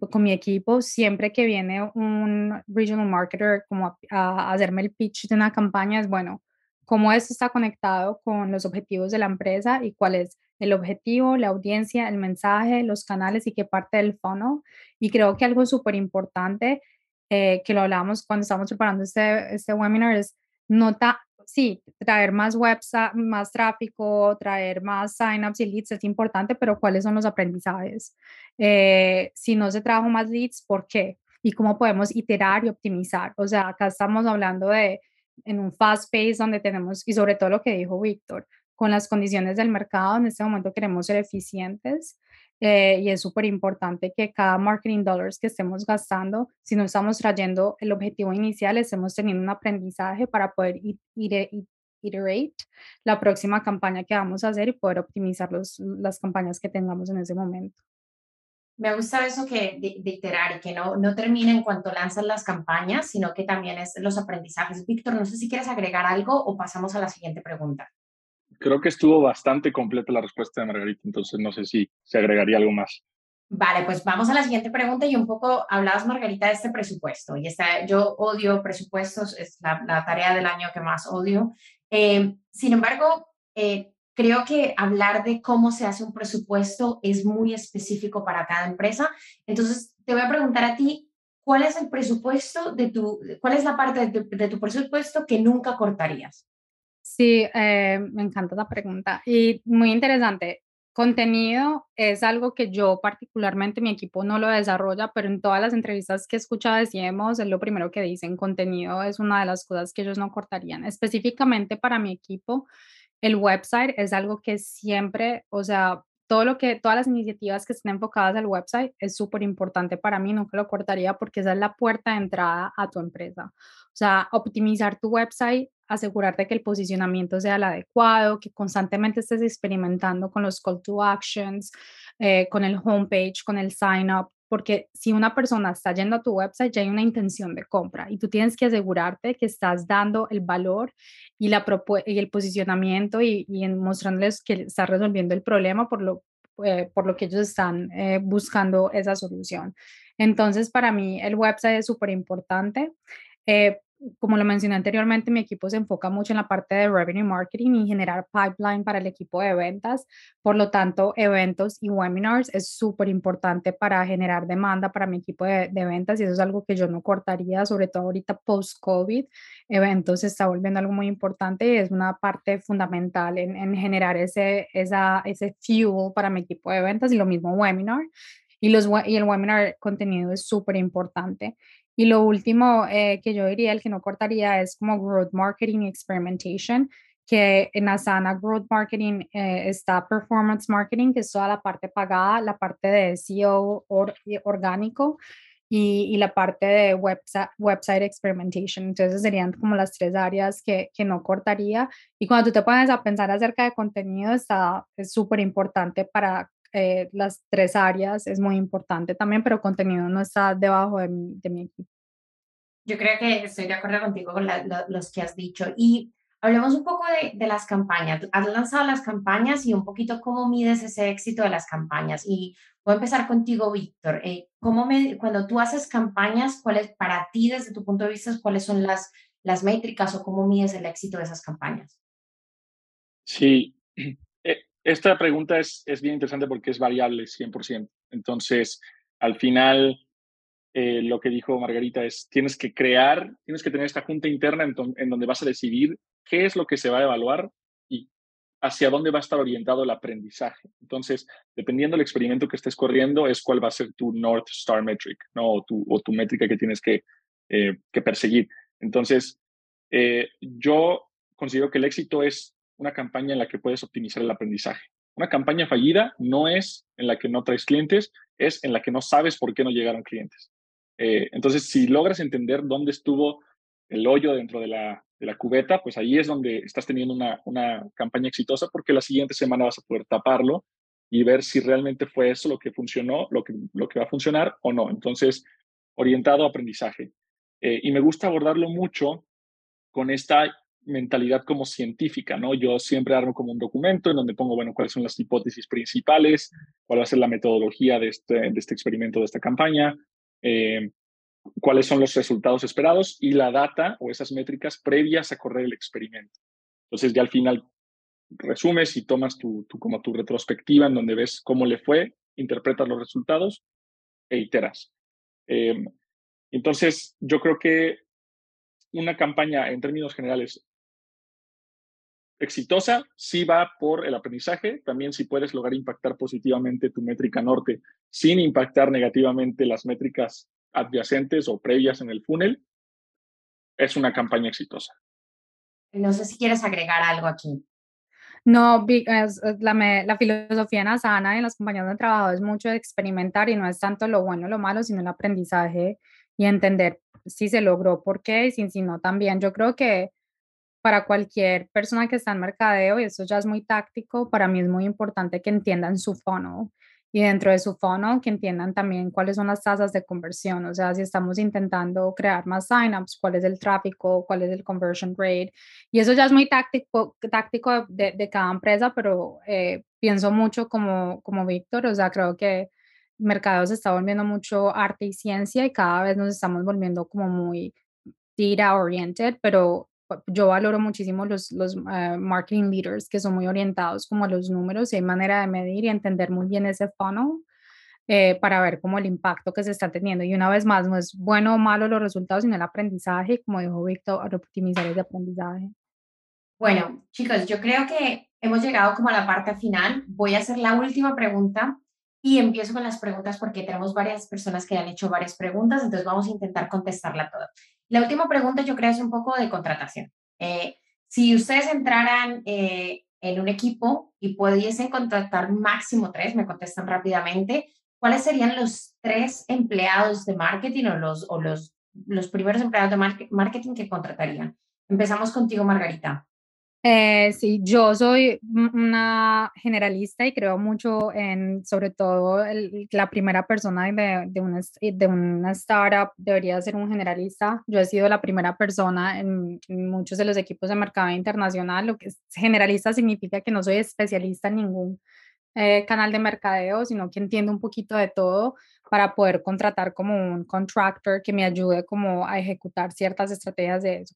Speaker 2: con mi equipo, siempre que viene un regional marketer como a, hacerme el pitch de una campaña, es bueno, cómo esto está conectado con los objetivos de la empresa y cuál es el objetivo, la audiencia, el mensaje, los canales y qué parte del funnel. Y creo que algo súper importante eh, que lo hablábamos cuando estábamos preparando este, este webinar es nota sí, traer más webs, más tráfico, traer más signups y leads es importante, pero ¿cuáles son los aprendizajes? Eh, si no se trajo más leads, ¿por qué? Y cómo podemos iterar y optimizar. O sea, acá estamos hablando de en un fast pace donde tenemos, y sobre todo lo que dijo Víctor, con las condiciones del mercado, en este momento queremos ser eficientes eh, y es súper importante que cada marketing dollars que estemos gastando, si no estamos trayendo el objetivo inicial, estemos teniendo un aprendizaje para poder ir, iterate la próxima campaña que vamos a hacer y poder optimizar los, las campañas que tengamos en ese momento.
Speaker 1: Me gusta eso que de, iterar y que no, no termine en cuanto lanzan las campañas, sino que también es los aprendizajes. Víctor, no sé si quieres agregar algo o pasamos a la siguiente pregunta
Speaker 3: creo que estuvo bastante completa la respuesta de Margarita, entonces no sé si se agregaría algo más.
Speaker 1: Vale, pues vamos a la siguiente pregunta y un poco hablabas, Margarita, de este presupuesto. Y está, yo odio presupuestos, es la, tarea del año que más odio. Eh, sin embargo, eh, creo que hablar de cómo se hace un presupuesto es muy específico para cada empresa. Entonces, te voy a preguntar a ti, ¿cuál es el presupuesto de tu, cuál es la parte de tu presupuesto que nunca cortarías?
Speaker 2: Sí, eh, me encanta la pregunta y muy interesante. Contenido es algo que yo particularmente, mi equipo no lo desarrolla, pero en todas las entrevistas que he escuchado decíamos, es lo primero que dicen, contenido es una de las cosas que ellos no cortarían. Específicamente para mi equipo, el website es algo que siempre, o sea, todo lo que, todas las iniciativas que estén enfocadas al website es súper importante para mí, nunca lo cortaría porque esa es la puerta de entrada a tu empresa. O sea, optimizar tu website, asegurarte que el posicionamiento sea el adecuado, que constantemente estés experimentando con los call to actions, eh, con el homepage, con el sign up, porque si una persona está yendo a tu website ya hay una intención de compra y tú tienes que asegurarte que estás dando el valor y, la y el posicionamiento y, y mostrándoles que estás resolviendo el problema por lo, eh, por lo que ellos están eh, buscando esa solución. Entonces, para mí el website es súper importante. Eh, como lo mencioné anteriormente, mi equipo se enfoca mucho en la parte de revenue marketing y generar pipeline para el equipo de ventas. Por lo tanto, eventos y webinars es súper importante para generar demanda para mi equipo de, ventas y eso es algo que yo no cortaría, sobre todo ahorita post-COVID. Eventos se está volviendo algo muy importante y es una parte fundamental en, en generar ese, esa, ese fuel para mi equipo de ventas y lo mismo webinar. Y, los, y el webinar contenido es súper importante. Y lo último eh, que yo diría, el que no cortaría, es como growth marketing experimentation, que en Asana Growth Marketing eh, está Performance Marketing, que es toda la parte pagada, la parte de SEO orgánico y, y, la parte de website, website Experimentation. Entonces serían como las tres áreas que, que no cortaría. Y cuando tú te pones a pensar acerca de contenido, está, es súper importante para eh, las tres áreas es muy importante también, pero contenido no está debajo de mi, de mi equipo.
Speaker 1: Yo creo que estoy de acuerdo contigo con los que has dicho. Y hablemos un poco de, de, las campañas. Has lanzado las campañas y un poquito cómo mides ese éxito de las campañas. Y voy a empezar contigo, Víctor. Eh, ¿cómo me, cuando tú haces campañas, cuáles para ti, desde tu punto de vista, cuáles son las, las métricas o cómo mides el éxito de esas campañas?
Speaker 3: Sí, [CLEARS THROAT] esta pregunta es, es bien interesante porque es variable 100%. Entonces, al final, eh, lo que dijo Margarita es, tienes que crear, tienes que tener esta junta interna en, donde vas a decidir qué es lo que se va a evaluar y hacia dónde va a estar orientado el aprendizaje. Entonces, dependiendo del experimento que estés corriendo, es cuál va a ser tu North Star Metric, ¿no? O tu, o tu métrica que tienes que, eh, que perseguir. Entonces, eh, yo considero que el éxito es una campaña en la que puedes optimizar el aprendizaje. Una campaña fallida no es en la que no traes clientes, es en la que no sabes por qué no llegaron clientes. Eh, entonces, si logras entender dónde estuvo el hoyo dentro de la, cubeta, pues ahí es donde estás teniendo una, campaña exitosa porque la siguiente semana vas a poder taparlo y ver si realmente fue eso lo que funcionó, lo que, lo que va a funcionar o no. Entonces, orientado a aprendizaje. Eh, y me gusta abordarlo mucho con esta mentalidad como científica, ¿no? Yo siempre armo como un documento en donde pongo, bueno, cuáles son las hipótesis principales, cuál va a ser la metodología de este, de este experimento, de esta campaña, eh, cuáles son los resultados esperados y la data o esas métricas previas a correr el experimento. Entonces ya al final resumes y tomas tu, como tu retrospectiva en donde ves cómo le fue, interpretas los resultados e iteras. Eh, entonces, yo creo que una campaña en términos generales exitosa sí va por el aprendizaje, también si puedes lograr impactar positivamente tu métrica norte sin impactar negativamente las métricas adyacentes o previas en el funnel, es una campaña exitosa.
Speaker 1: No sé si quieres agregar algo aquí.
Speaker 2: No, la, la filosofía en Asana y en las compañías de trabajo es mucho de experimentar y no es tanto lo bueno o lo malo, sino el aprendizaje y entender si se logró, por qué y si, si no también. Yo creo que para cualquier persona que está en mercadeo, y eso ya es muy táctico, para mí es muy importante que entiendan su funnel y dentro de su funnel que entiendan también cuáles son las tasas de conversión, o sea, si estamos intentando crear más signups, cuál es el tráfico, cuál es el conversion rate, y eso ya es muy táctico, táctico de, de cada empresa, pero eh, pienso mucho como, como Víctor, o sea, creo que mercado se está volviendo mucho arte y ciencia y cada vez nos estamos volviendo como muy data oriented, pero yo valoro muchísimo los, los eh, marketing leaders que son muy orientados como a los números y hay manera de medir y entender muy bien ese funnel eh, para ver cómo el impacto que se está teniendo. Y una vez más, no es bueno o malo los resultados, sino el aprendizaje, como dijo Víctor, optimizar ese aprendizaje.
Speaker 1: Bueno, chicos, yo creo que hemos llegado como a la parte final. Voy a hacer la última pregunta y empiezo con las preguntas porque tenemos varias personas que han hecho varias preguntas, entonces vamos a intentar contestarla toda. La última pregunta yo creo es un poco de contratación. Eh, si ustedes entraran eh, en un equipo y pudiesen contratar máximo tres, me contestan rápidamente, ¿cuáles serían los tres empleados de marketing o los, o los, los primeros empleados de marketing que contratarían? Empezamos contigo, Margarita.
Speaker 2: Eh, sí, yo soy una generalista y creo mucho en, sobre todo, la primera persona de, de, una, de una startup debería ser un generalista. Yo he sido la primera persona en, muchos de los equipos de mercado internacional. Lo que es generalista significa que no soy especialista en ningún eh, canal de mercadeo, sino que entiendo un poquito de todo para poder contratar como un contractor que me ayude como a ejecutar ciertas estrategias de eso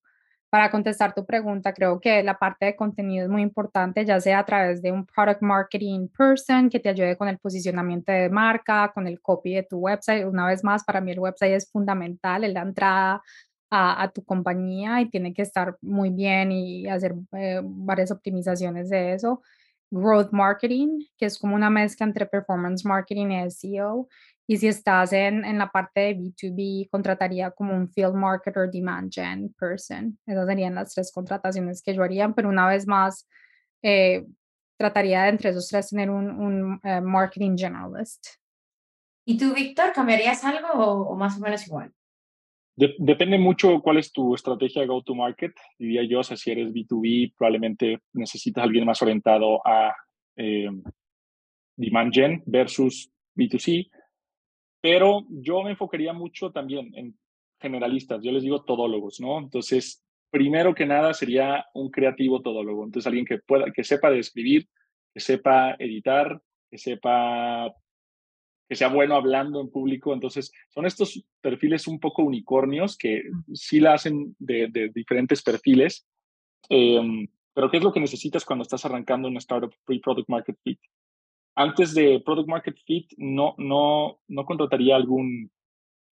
Speaker 2: para contestar tu pregunta, creo que la parte de contenido es muy importante, ya sea a través de un product marketing person que te ayude con el posicionamiento de marca, con el copy de tu website. Una vez más, para mí el website es fundamental, es la entrada a, tu compañía y tiene que estar muy bien y hacer eh, varias optimizaciones de eso. Growth marketing, que es como una mezcla entre performance marketing y SEO. Y si estás en, en, la parte de B2B, contrataría como un field marketer, demand gen person. Esas serían las tres contrataciones que yo haría, pero una vez más, eh, trataría de entre esos tres tener un, un eh, marketing generalist.
Speaker 1: ¿Y tú, Víctor, cambiarías algo o, más o menos igual?
Speaker 3: depende mucho cuál es tu estrategia de go-to-market. Diría yo, o si eres B2B, probablemente necesitas a alguien más orientado a eh, demand gen versus B2C pero yo me enfocaría mucho también en generalistas, yo les digo todólogos, ¿no? Entonces, primero que nada sería un creativo todólogo, entonces alguien que pueda, que sepa describir, que sepa editar, que sepa, que sea bueno hablando en público, entonces son estos perfiles un poco unicornios que sí la hacen de, diferentes perfiles, em, pero ¿qué es lo que necesitas cuando estás arrancando una startup pre-product market fit? Antes de Product Market Fit no, no, no contrataría algún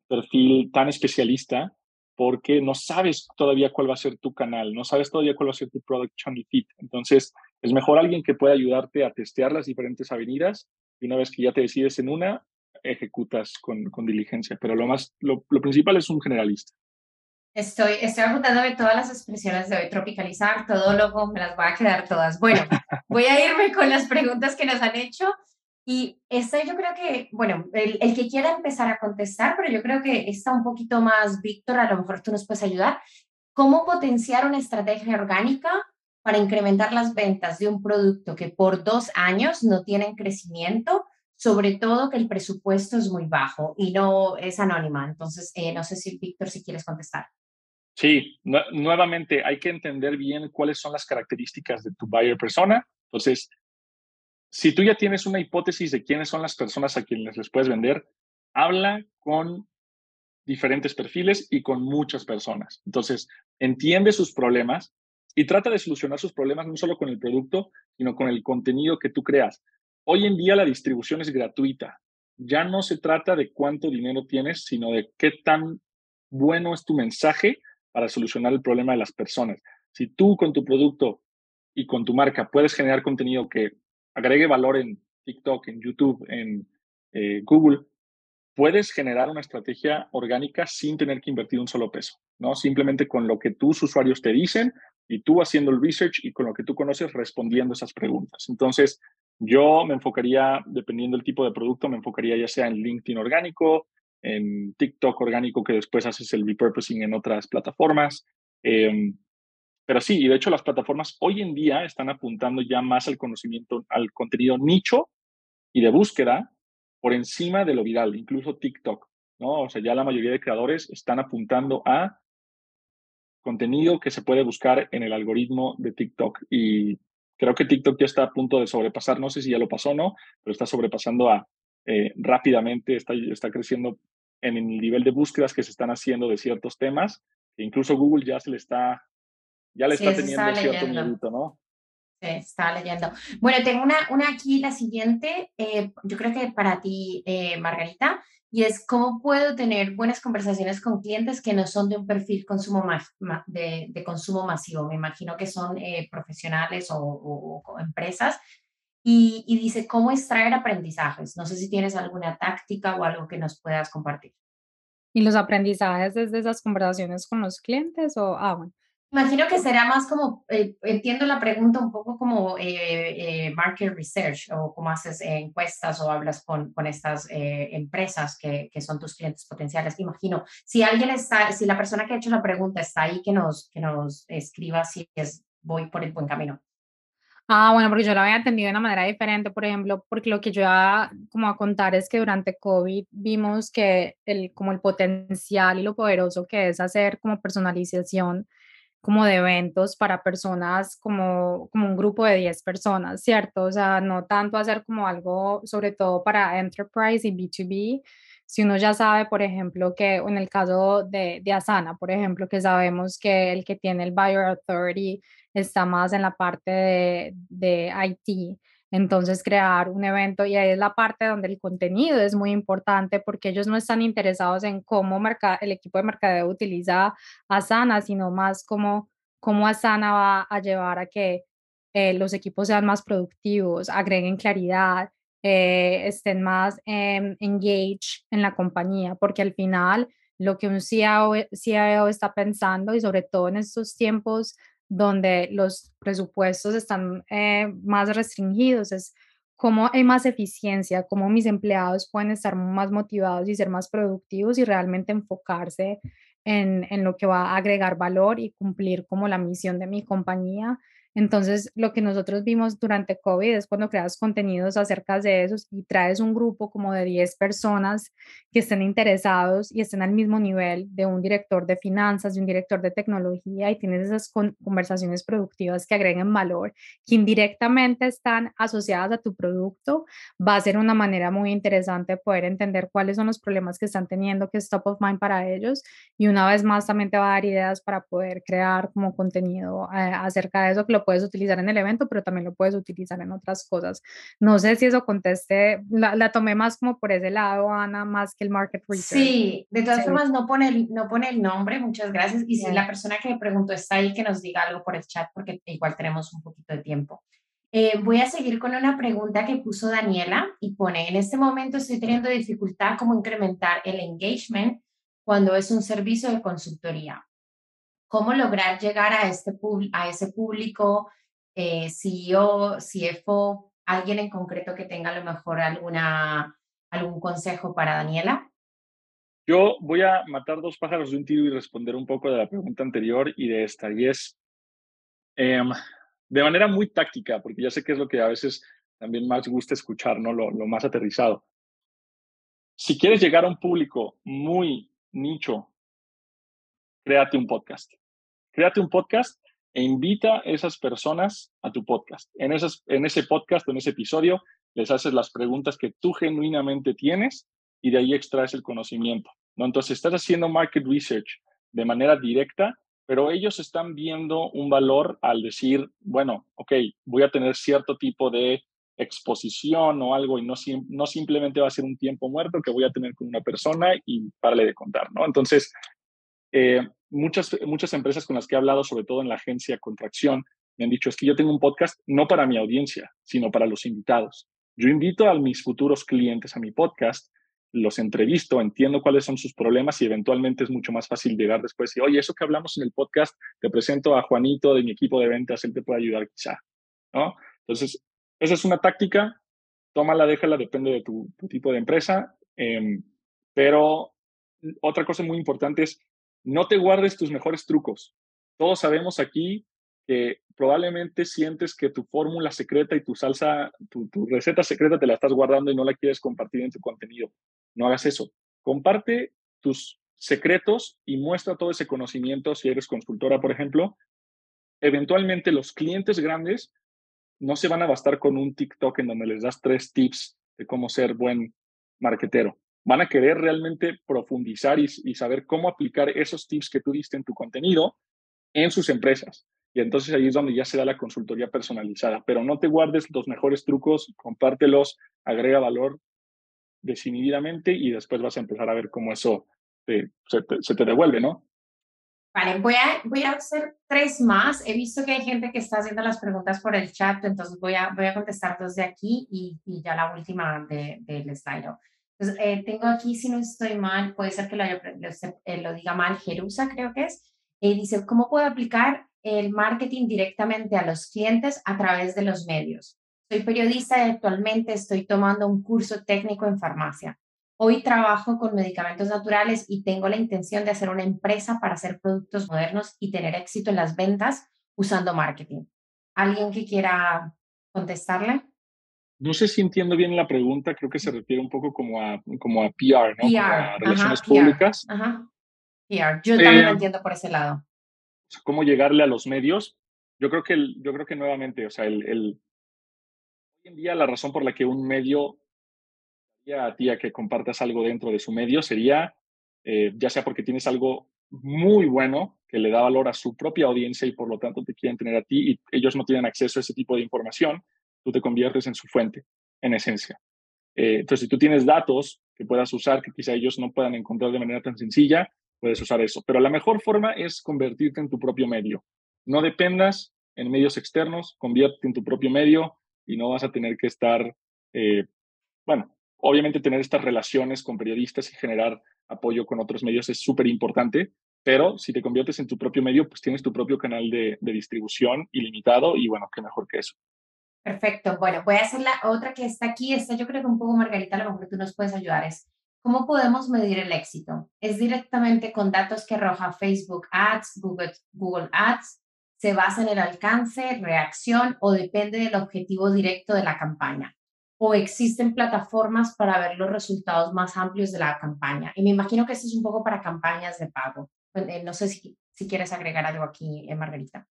Speaker 3: perfil tan especialista porque no sabes todavía cuál va a ser tu canal, no sabes todavía cuál va a ser tu Product Channel Fit. Entonces, es mejor alguien que pueda ayudarte a testear las diferentes avenidas y una vez que ya te decides en una, ejecutas con, con diligencia. Pero lo, más, lo, lo principal es un generalista.
Speaker 1: Estoy, estoy apuntándome todas las expresiones de hoy, tropicalizar, todo loco, me las voy a quedar todas. Bueno, voy a irme con las preguntas que nos han hecho y esta yo creo que, bueno, el, el, que quiera empezar a contestar, pero yo creo que está un poquito más, Víctor, a lo mejor tú nos puedes ayudar. ¿Cómo potenciar una estrategia orgánica para incrementar las ventas de un producto que por dos años no tienen crecimiento sobre todo que el presupuesto es muy bajo y no es anónima. Entonces, eh, no sé si, Víctor, si quieres contestar.
Speaker 3: Sí, nuevamente hay que entender bien cuáles son las características de tu buyer persona. Entonces, si tú ya tienes una hipótesis de quiénes son las personas a quienes les puedes vender, habla con diferentes perfiles y con muchas personas. Entonces, entiende sus problemas y trata de solucionar sus problemas no solo con el producto, sino con el contenido que tú creas. Hoy en día la distribución es gratuita. Ya no se trata de cuánto dinero tienes, sino de qué tan bueno es tu mensaje para solucionar el problema de las personas. Si tú con tu producto y con tu marca puedes generar contenido que agregue valor en TikTok, en YouTube, en eh, Google, puedes generar una estrategia orgánica sin tener que invertir un solo peso, ¿no? Simplemente con lo que tus usuarios te dicen y tú haciendo el research y con lo que tú conoces respondiendo esas preguntas. Entonces, yo me enfocaría, dependiendo del tipo de producto, me enfocaría ya sea en LinkedIn orgánico, en TikTok orgánico, que después haces el repurposing en otras plataformas. Em, pero sí, y de hecho las plataformas hoy en día están apuntando ya más al conocimiento, al contenido nicho y de búsqueda por encima de lo viral, incluso TikTok, ¿no? O sea, ya la mayoría de creadores están apuntando a contenido que se puede buscar en el algoritmo de TikTok y creo que TikTok ya está a punto de sobrepasar, no sé si ya lo pasó o no, pero está sobrepasando a eh, rápidamente, está, está creciendo en el nivel de búsquedas que se están haciendo de ciertos temas, que incluso Google ya se le está, ya le está teniendo cierto miedo, ¿no?
Speaker 1: estaba leyendo. Bueno, tengo una, una aquí, la siguiente, eh, yo creo que para ti, eh, Margarita, y es cómo puedo tener buenas conversaciones con clientes que no son de un perfil consumo de, de, consumo masivo. Me imagino que son eh, profesionales o, o, empresas. Y, y, dice, ¿cómo extraer aprendizajes? No sé si tienes alguna táctica o algo que nos puedas compartir.
Speaker 2: ¿Y los aprendizajes desde esas conversaciones con los clientes? O, ah, bueno.
Speaker 1: Imagino que será más como, eh, entiendo la pregunta un poco como eh, eh, market research o cómo haces encuestas o hablas con, con estas empresas que, que, son tus clientes potenciales. Imagino, si alguien está, si la persona que ha hecho la pregunta está ahí, que nos, que nos escriba si es, voy por el buen camino.
Speaker 2: Ah, bueno, porque yo lo había entendido de una manera diferente, por ejemplo, porque lo que yo iba como a contar es que durante COVID vimos que el, como el potencial y lo poderoso que es hacer como personalización como de eventos para personas como, como un grupo de 10 personas, ¿cierto? O sea, no tanto hacer como algo, sobre todo para enterprise y B2B, si uno ya sabe, por ejemplo, que en el caso de, de Asana, por ejemplo, que sabemos que el que tiene el Buyer Authority está más en la parte de, de IT, entonces, crear un evento y ahí es la parte donde el contenido es muy importante porque ellos no están interesados en cómo el equipo de mercadeo utiliza Asana, sino más como cómo Asana va a llevar a que eh, los equipos sean más productivos, agreguen claridad, eh, estén más eh, engaged en la compañía, porque al final lo que un CIO, CIO está pensando y sobre todo en estos tiempos donde los presupuestos están eh, más restringidos, es cómo hay más eficiencia, cómo mis empleados pueden estar más motivados y ser más productivos y realmente enfocarse en, en lo que va a agregar valor y cumplir como la misión de mi compañía entonces, lo que nosotros vimos durante COVID es cuando creas contenidos acerca de eso y traes un grupo como de 10 personas que estén interesados y estén al mismo nivel de un director de finanzas, de un director de tecnología y tienes esas conversaciones productivas que agreguen valor, que indirectamente están asociadas a tu producto, va a ser una manera muy interesante de poder entender cuáles son los problemas que están teniendo, que es top of mind para ellos y una vez más también te va a dar ideas para poder crear como contenido eh, acerca de eso puedes utilizar en el evento, pero también lo puedes utilizar en otras cosas. No sé si eso conteste, la, tomé más como por ese lado, Ana, más que el market research.
Speaker 1: Sí, de todas formas no pone, el, no pone el nombre, muchas gracias. Y si la persona que me preguntó está ahí, que nos diga algo por el chat, porque igual tenemos un poquito de tiempo. Eh, voy a seguir con una pregunta que puso Daniela y pone, en este momento estoy teniendo dificultad como incrementar el engagement cuando es un servicio de consultoría cómo lograr llegar a, este, a ese público, eh, CEO, CFO, alguien en concreto que tenga a lo mejor alguna, algún consejo para Daniela.
Speaker 3: Yo voy a matar dos pájaros de un tiro y responder un poco de la pregunta anterior y de esta, y es em, de manera muy táctica, porque ya sé que es lo que a veces también más gusta escuchar, ¿no? Lo, lo más aterrizado. Si quieres llegar a un público muy nicho, créate un podcast. Créate un podcast e invita a esas personas a tu podcast. En, esas, en ese podcast, en ese episodio, les haces las preguntas que tú genuinamente tienes y de ahí extraes el conocimiento. ¿no? Entonces, estás haciendo market research de manera directa, pero ellos están viendo un valor al decir, bueno, ok, voy a tener cierto tipo de exposición o algo y no, no simplemente va a ser un tiempo muerto que voy a tener con una persona y párale de contar, ¿no? Entonces, eh, muchas, muchas empresas con las que he hablado, sobre todo en la agencia Contracción, me han dicho, es que yo tengo un podcast no para mi audiencia, sino para los invitados. Yo invito a mis futuros clientes a mi podcast, los entrevisto, entiendo cuáles son sus problemas y eventualmente es mucho más fácil llegar después y, oye, eso que hablamos en el podcast, te presento a Juanito de mi equipo de ventas, él te puede ayudar quizá, ¿no? Entonces, esa es una táctica, tómala, déjala, depende de tu, tipo de empresa, em, pero otra cosa muy importante es no te guardes tus mejores trucos. Todos sabemos aquí que probablemente sientes que tu fórmula secreta y tu salsa, tu, receta secreta te la estás guardando y no la quieres compartir en tu contenido. No hagas eso. Comparte tus secretos y muestra todo ese conocimiento si eres consultora, por ejemplo. Eventualmente los clientes grandes no se van a bastar con un TikTok en donde les das tres tips de cómo ser buen marketero van a querer realmente profundizar y, saber cómo aplicar esos tips que tú diste en tu contenido en sus empresas. Y entonces ahí es donde ya se da la consultoría personalizada. Pero no te guardes los mejores trucos, compártelos, agrega valor decididamente y después vas a empezar a ver cómo eso se, te, devuelve, ¿no?
Speaker 1: Vale, voy a, voy a hacer tres más. He visto que hay gente que está haciendo las preguntas por el chat, entonces voy a, voy a contestar dos de aquí y, y ya la última del de, slide. Pues, eh, tengo aquí, si no estoy mal, puede ser que lo, eh, diga mal, Jerusa creo que es, y dice, ¿cómo puedo aplicar el marketing directamente a los clientes a través de los medios? Soy periodista y actualmente estoy tomando un curso técnico en farmacia. Hoy trabajo con medicamentos naturales y tengo la intención de hacer una empresa para hacer productos modernos y tener éxito en las ventas usando marketing. ¿Alguien que quiera contestarle?
Speaker 3: No sé si entiendo bien la pregunta, creo que se refiere un poco como a, como a PR, ¿no? a relaciones públicas.
Speaker 1: Ajá. PR, yo también lo eh, entiendo por ese lado.
Speaker 3: ¿Cómo llegarle a los medios? Yo creo que, yo creo que nuevamente, o sea, el, el, hoy en día la razón por la que un medio a ti a que compartas algo dentro de su medio sería, eh, ya sea porque tienes algo muy bueno que le da valor a su propia audiencia y por lo tanto te quieren tener a ti y ellos no tienen acceso a ese tipo de información, tú te conviertes en su fuente, en esencia. Eh, entonces, si tú tienes datos que puedas usar, que quizá ellos no puedan encontrar de manera tan sencilla, puedes usar eso. Pero la mejor forma es convertirte en tu propio medio. No dependas en medios externos, convierte en tu propio medio y no vas a tener que estar, eh, bueno, obviamente tener estas relaciones con periodistas y generar apoyo con otros medios es súper importante, pero si te conviertes en tu propio medio, pues tienes tu propio canal de, de distribución ilimitado y bueno, qué mejor que eso.
Speaker 1: Perfecto. Bueno, voy a hacer la otra que está aquí. Esta yo creo que un poco, Margarita, a lo mejor tú nos puedes ayudar. ¿cómo podemos medir el éxito? ¿Es directamente con datos que arroja Facebook Ads, Google, Google Ads? ¿Se basa en el alcance, reacción o depende del objetivo directo de la campaña? ¿O existen plataformas para ver los resultados más amplios de la campaña? Y me imagino que esto es un poco para campañas de pago. Eh, no sé si, si quieres agregar algo aquí, eh, Margarita.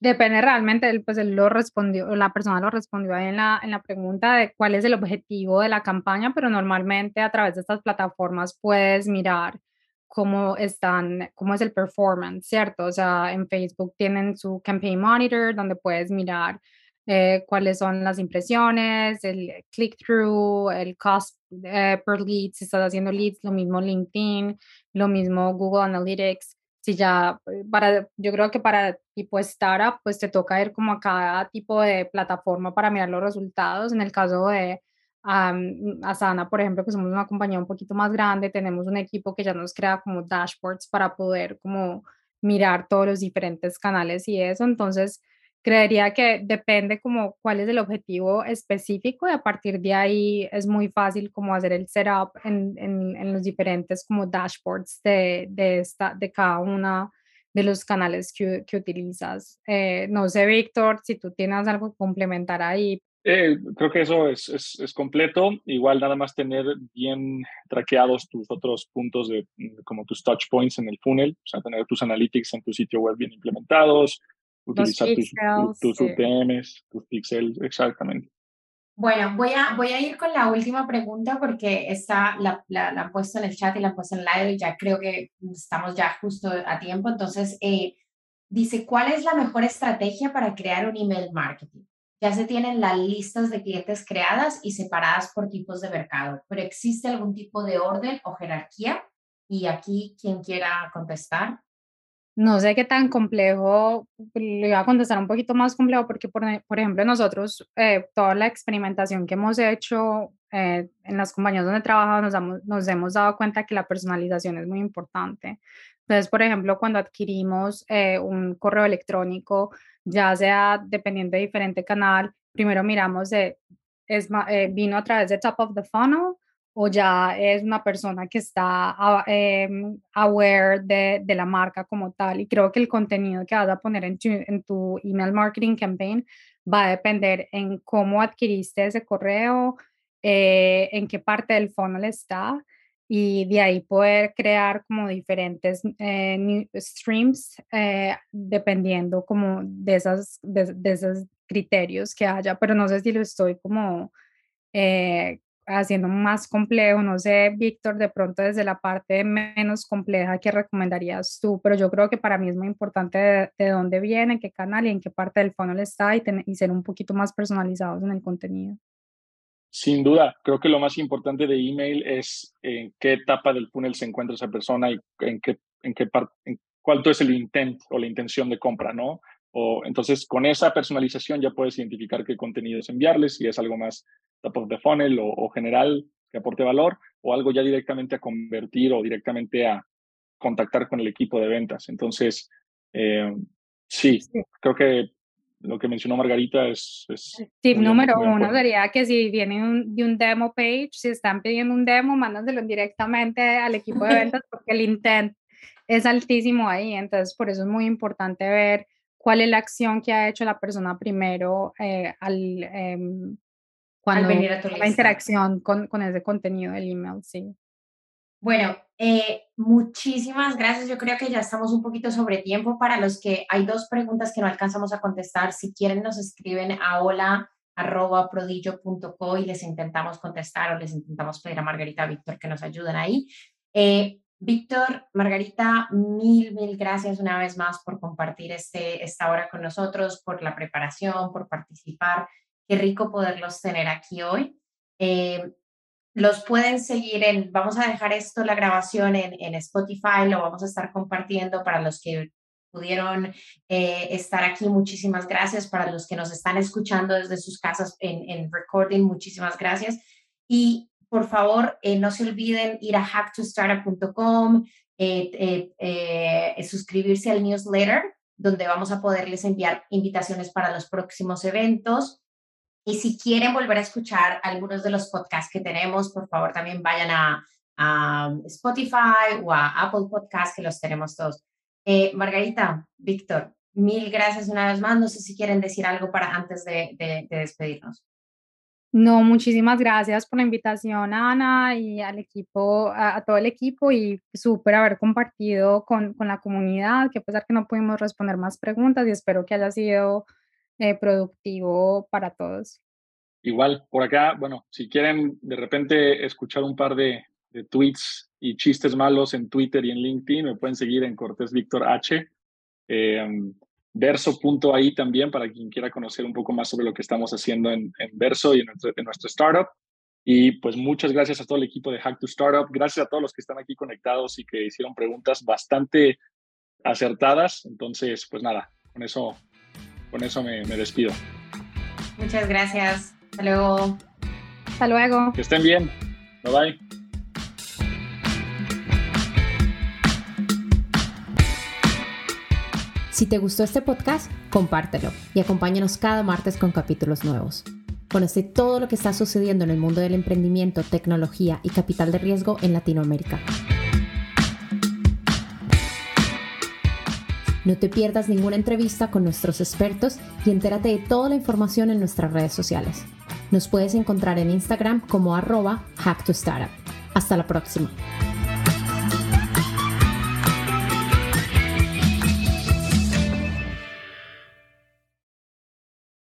Speaker 2: Depende realmente, pues él lo respondió, la persona lo respondió ahí en la, en la pregunta de cuál es el objetivo de la campaña, pero normalmente a través de estas plataformas puedes mirar cómo están, cómo es el performance, ¿cierto? O sea, en Facebook tienen su Campaign Monitor, donde puedes mirar eh, cuáles son las impresiones, el click-through, el cost eh, per lead, si estás haciendo leads, lo mismo LinkedIn, lo mismo Google Analytics si ya eh, para, yo creo que para tipo startup, pues te toca ir como a cada tipo de plataforma para mirar los resultados. En el caso de Asana, por ejemplo, que somos una compañía un poquito más grande, tenemos un equipo que ya nos crea como dashboards para poder como mirar todos los diferentes canales y eso. Entonces, creería que depende como cuál es el objetivo específico y a partir de ahí es muy fácil como hacer el setup en, en, en los diferentes como dashboards de, de, esta, de cada una de los canales que, que utilizas. Eh, no sé, Víctor, si tú tienes algo que complementar ahí.
Speaker 3: Eh, creo que eso es, es, completo. Igual nada más tener bien traqueados tus otros puntos de como tus touch points en el funnel, o sea, tener tus analytics en tu sitio web bien implementados, utilizar tus, tus, UTMs, tus pixels, exactamente.
Speaker 1: Bueno, voy a, voy a ir con la última pregunta porque esta la, la, han puesto en el chat y la han puesto en live y ya creo que estamos ya justo a tiempo. Entonces, eh, dice, ¿cuál es la mejor estrategia para crear un email marketing? Ya se tienen las listas de clientes creadas y separadas por tipos de mercado, pero ¿existe algún tipo de orden o jerarquía? Y aquí, quien quiera contestar.
Speaker 2: No sé qué tan complejo, le voy a contestar un poquito más complejo porque, por, e, por ejemplo, nosotros, eh, toda la experimentación que hemos hecho eh, en las compañías donde trabajamos, nos, hemos dado cuenta que la personalización es muy importante. Entonces, por ejemplo, cuando adquirimos eh, un correo electrónico, ya sea dependiendo de diferente canal, primero miramos de, es, vino a través de top of the funnel o ya es una persona que está em, aware de, de, la marca como tal. Y creo que el contenido que vas a poner en tu, en tu email marketing campaign va a depender en cómo adquiriste ese correo, eh, en qué parte del funnel está y de ahí poder crear como diferentes eh, streams eh, dependiendo como de, esas, de, de, esos criterios que haya, pero no sé si lo estoy como haciendo más complejo. No sé, Víctor, de pronto desde la parte menos compleja que recomendarías tú, pero yo creo que para mí es muy importante de, dónde viene, qué canal y en qué parte del funnel está y, y ser un poquito más personalizados en el contenido.
Speaker 3: Sin duda, creo que lo más importante de email es en qué etapa del funnel se encuentra esa persona y en qué, en qué parte, en cuál es el intent o la intención de compra, ¿no? O, entonces, con esa personalización ya puedes identificar qué contenidos enviarles, si es algo más top of the funnel o, general que aporte valor, o algo ya directamente a convertir o directamente a contactar con el equipo de ventas. Entonces, eh, sí, creo que lo que mencionó Margarita es... es
Speaker 2: Tip número uno sería que si viene de un demo page, si están pidiendo un demo, mándaselo directamente al equipo de [LAUGHS] ventas porque el intent es altísimo ahí. Entonces, por eso es muy importante ver cuál es la acción que ha hecho la persona primero eh, al, em, cuando venir a tu la interacción con, con, ese contenido del email, sí.
Speaker 1: Bueno, eh, muchísimas gracias. Yo creo que ya estamos un poquito sobre tiempo. Para los que hay dos preguntas que no alcanzamos a contestar, si quieren nos escriben a hola arroba prodigio.co y les intentamos contestar o les intentamos pedir a Margarita Víctor que nos ayuden ahí. Eh, Víctor, Margarita, mil, mil gracias una vez más por compartir este, esta hora con nosotros, por la preparación, por participar. Qué rico poderlos tener aquí hoy. Eh, los pueden seguir en, vamos a dejar esto, la grabación en, en, Spotify, lo vamos a estar compartiendo para los que pudieron eh, estar aquí. Muchísimas gracias. Para los que nos están escuchando desde sus casas en, en recording, muchísimas gracias. Y por favor, eh, no se olviden ir a hacktostartup.com, suscribirse al newsletter, donde vamos a poderles enviar invitaciones para los próximos eventos. Y si quieren volver a escuchar algunos de los podcasts que tenemos, por favor también vayan a, Spotify o a Apple Podcasts, que los tenemos todos. Eh, Margarita, Víctor, mil gracias una vez más. No sé si quieren decir algo para antes de, despedirnos.
Speaker 2: No, muchísimas gracias por la invitación, Ana, y al equipo, a, todo el equipo, y súper haber compartido con, con, la comunidad, que a pesar que no pudimos responder más preguntas, y espero que haya sido eh, productivo para todos.
Speaker 3: Igual, por acá, bueno, si quieren de repente escuchar un par de, tweets y chistes malos en Twitter y en LinkedIn, me pueden seguir en Cortés Víctor H. Eh, Verso.ai también para quien quiera conocer un poco más sobre lo que estamos haciendo en, Verso y en nuestro, en nuestro startup. Y pues muchas gracias a todo el equipo de Hack to Startup. Gracias a todos los que están aquí conectados y que hicieron preguntas bastante acertadas. Entonces, pues nada, con eso con eso me, despido.
Speaker 1: Muchas gracias. Hasta luego.
Speaker 2: Hasta luego.
Speaker 3: Que estén bien. Bye bye.
Speaker 4: Si te gustó este podcast, compártelo y acompáñanos cada martes con capítulos nuevos. Conoce todo lo que está sucediendo en el mundo del emprendimiento, tecnología y capital de riesgo en Latinoamérica. No te pierdas ninguna entrevista con nuestros expertos y entérate de toda la información en nuestras redes sociales. Nos puedes encontrar en Instagram como arroba hacktostartup. Hasta la próxima.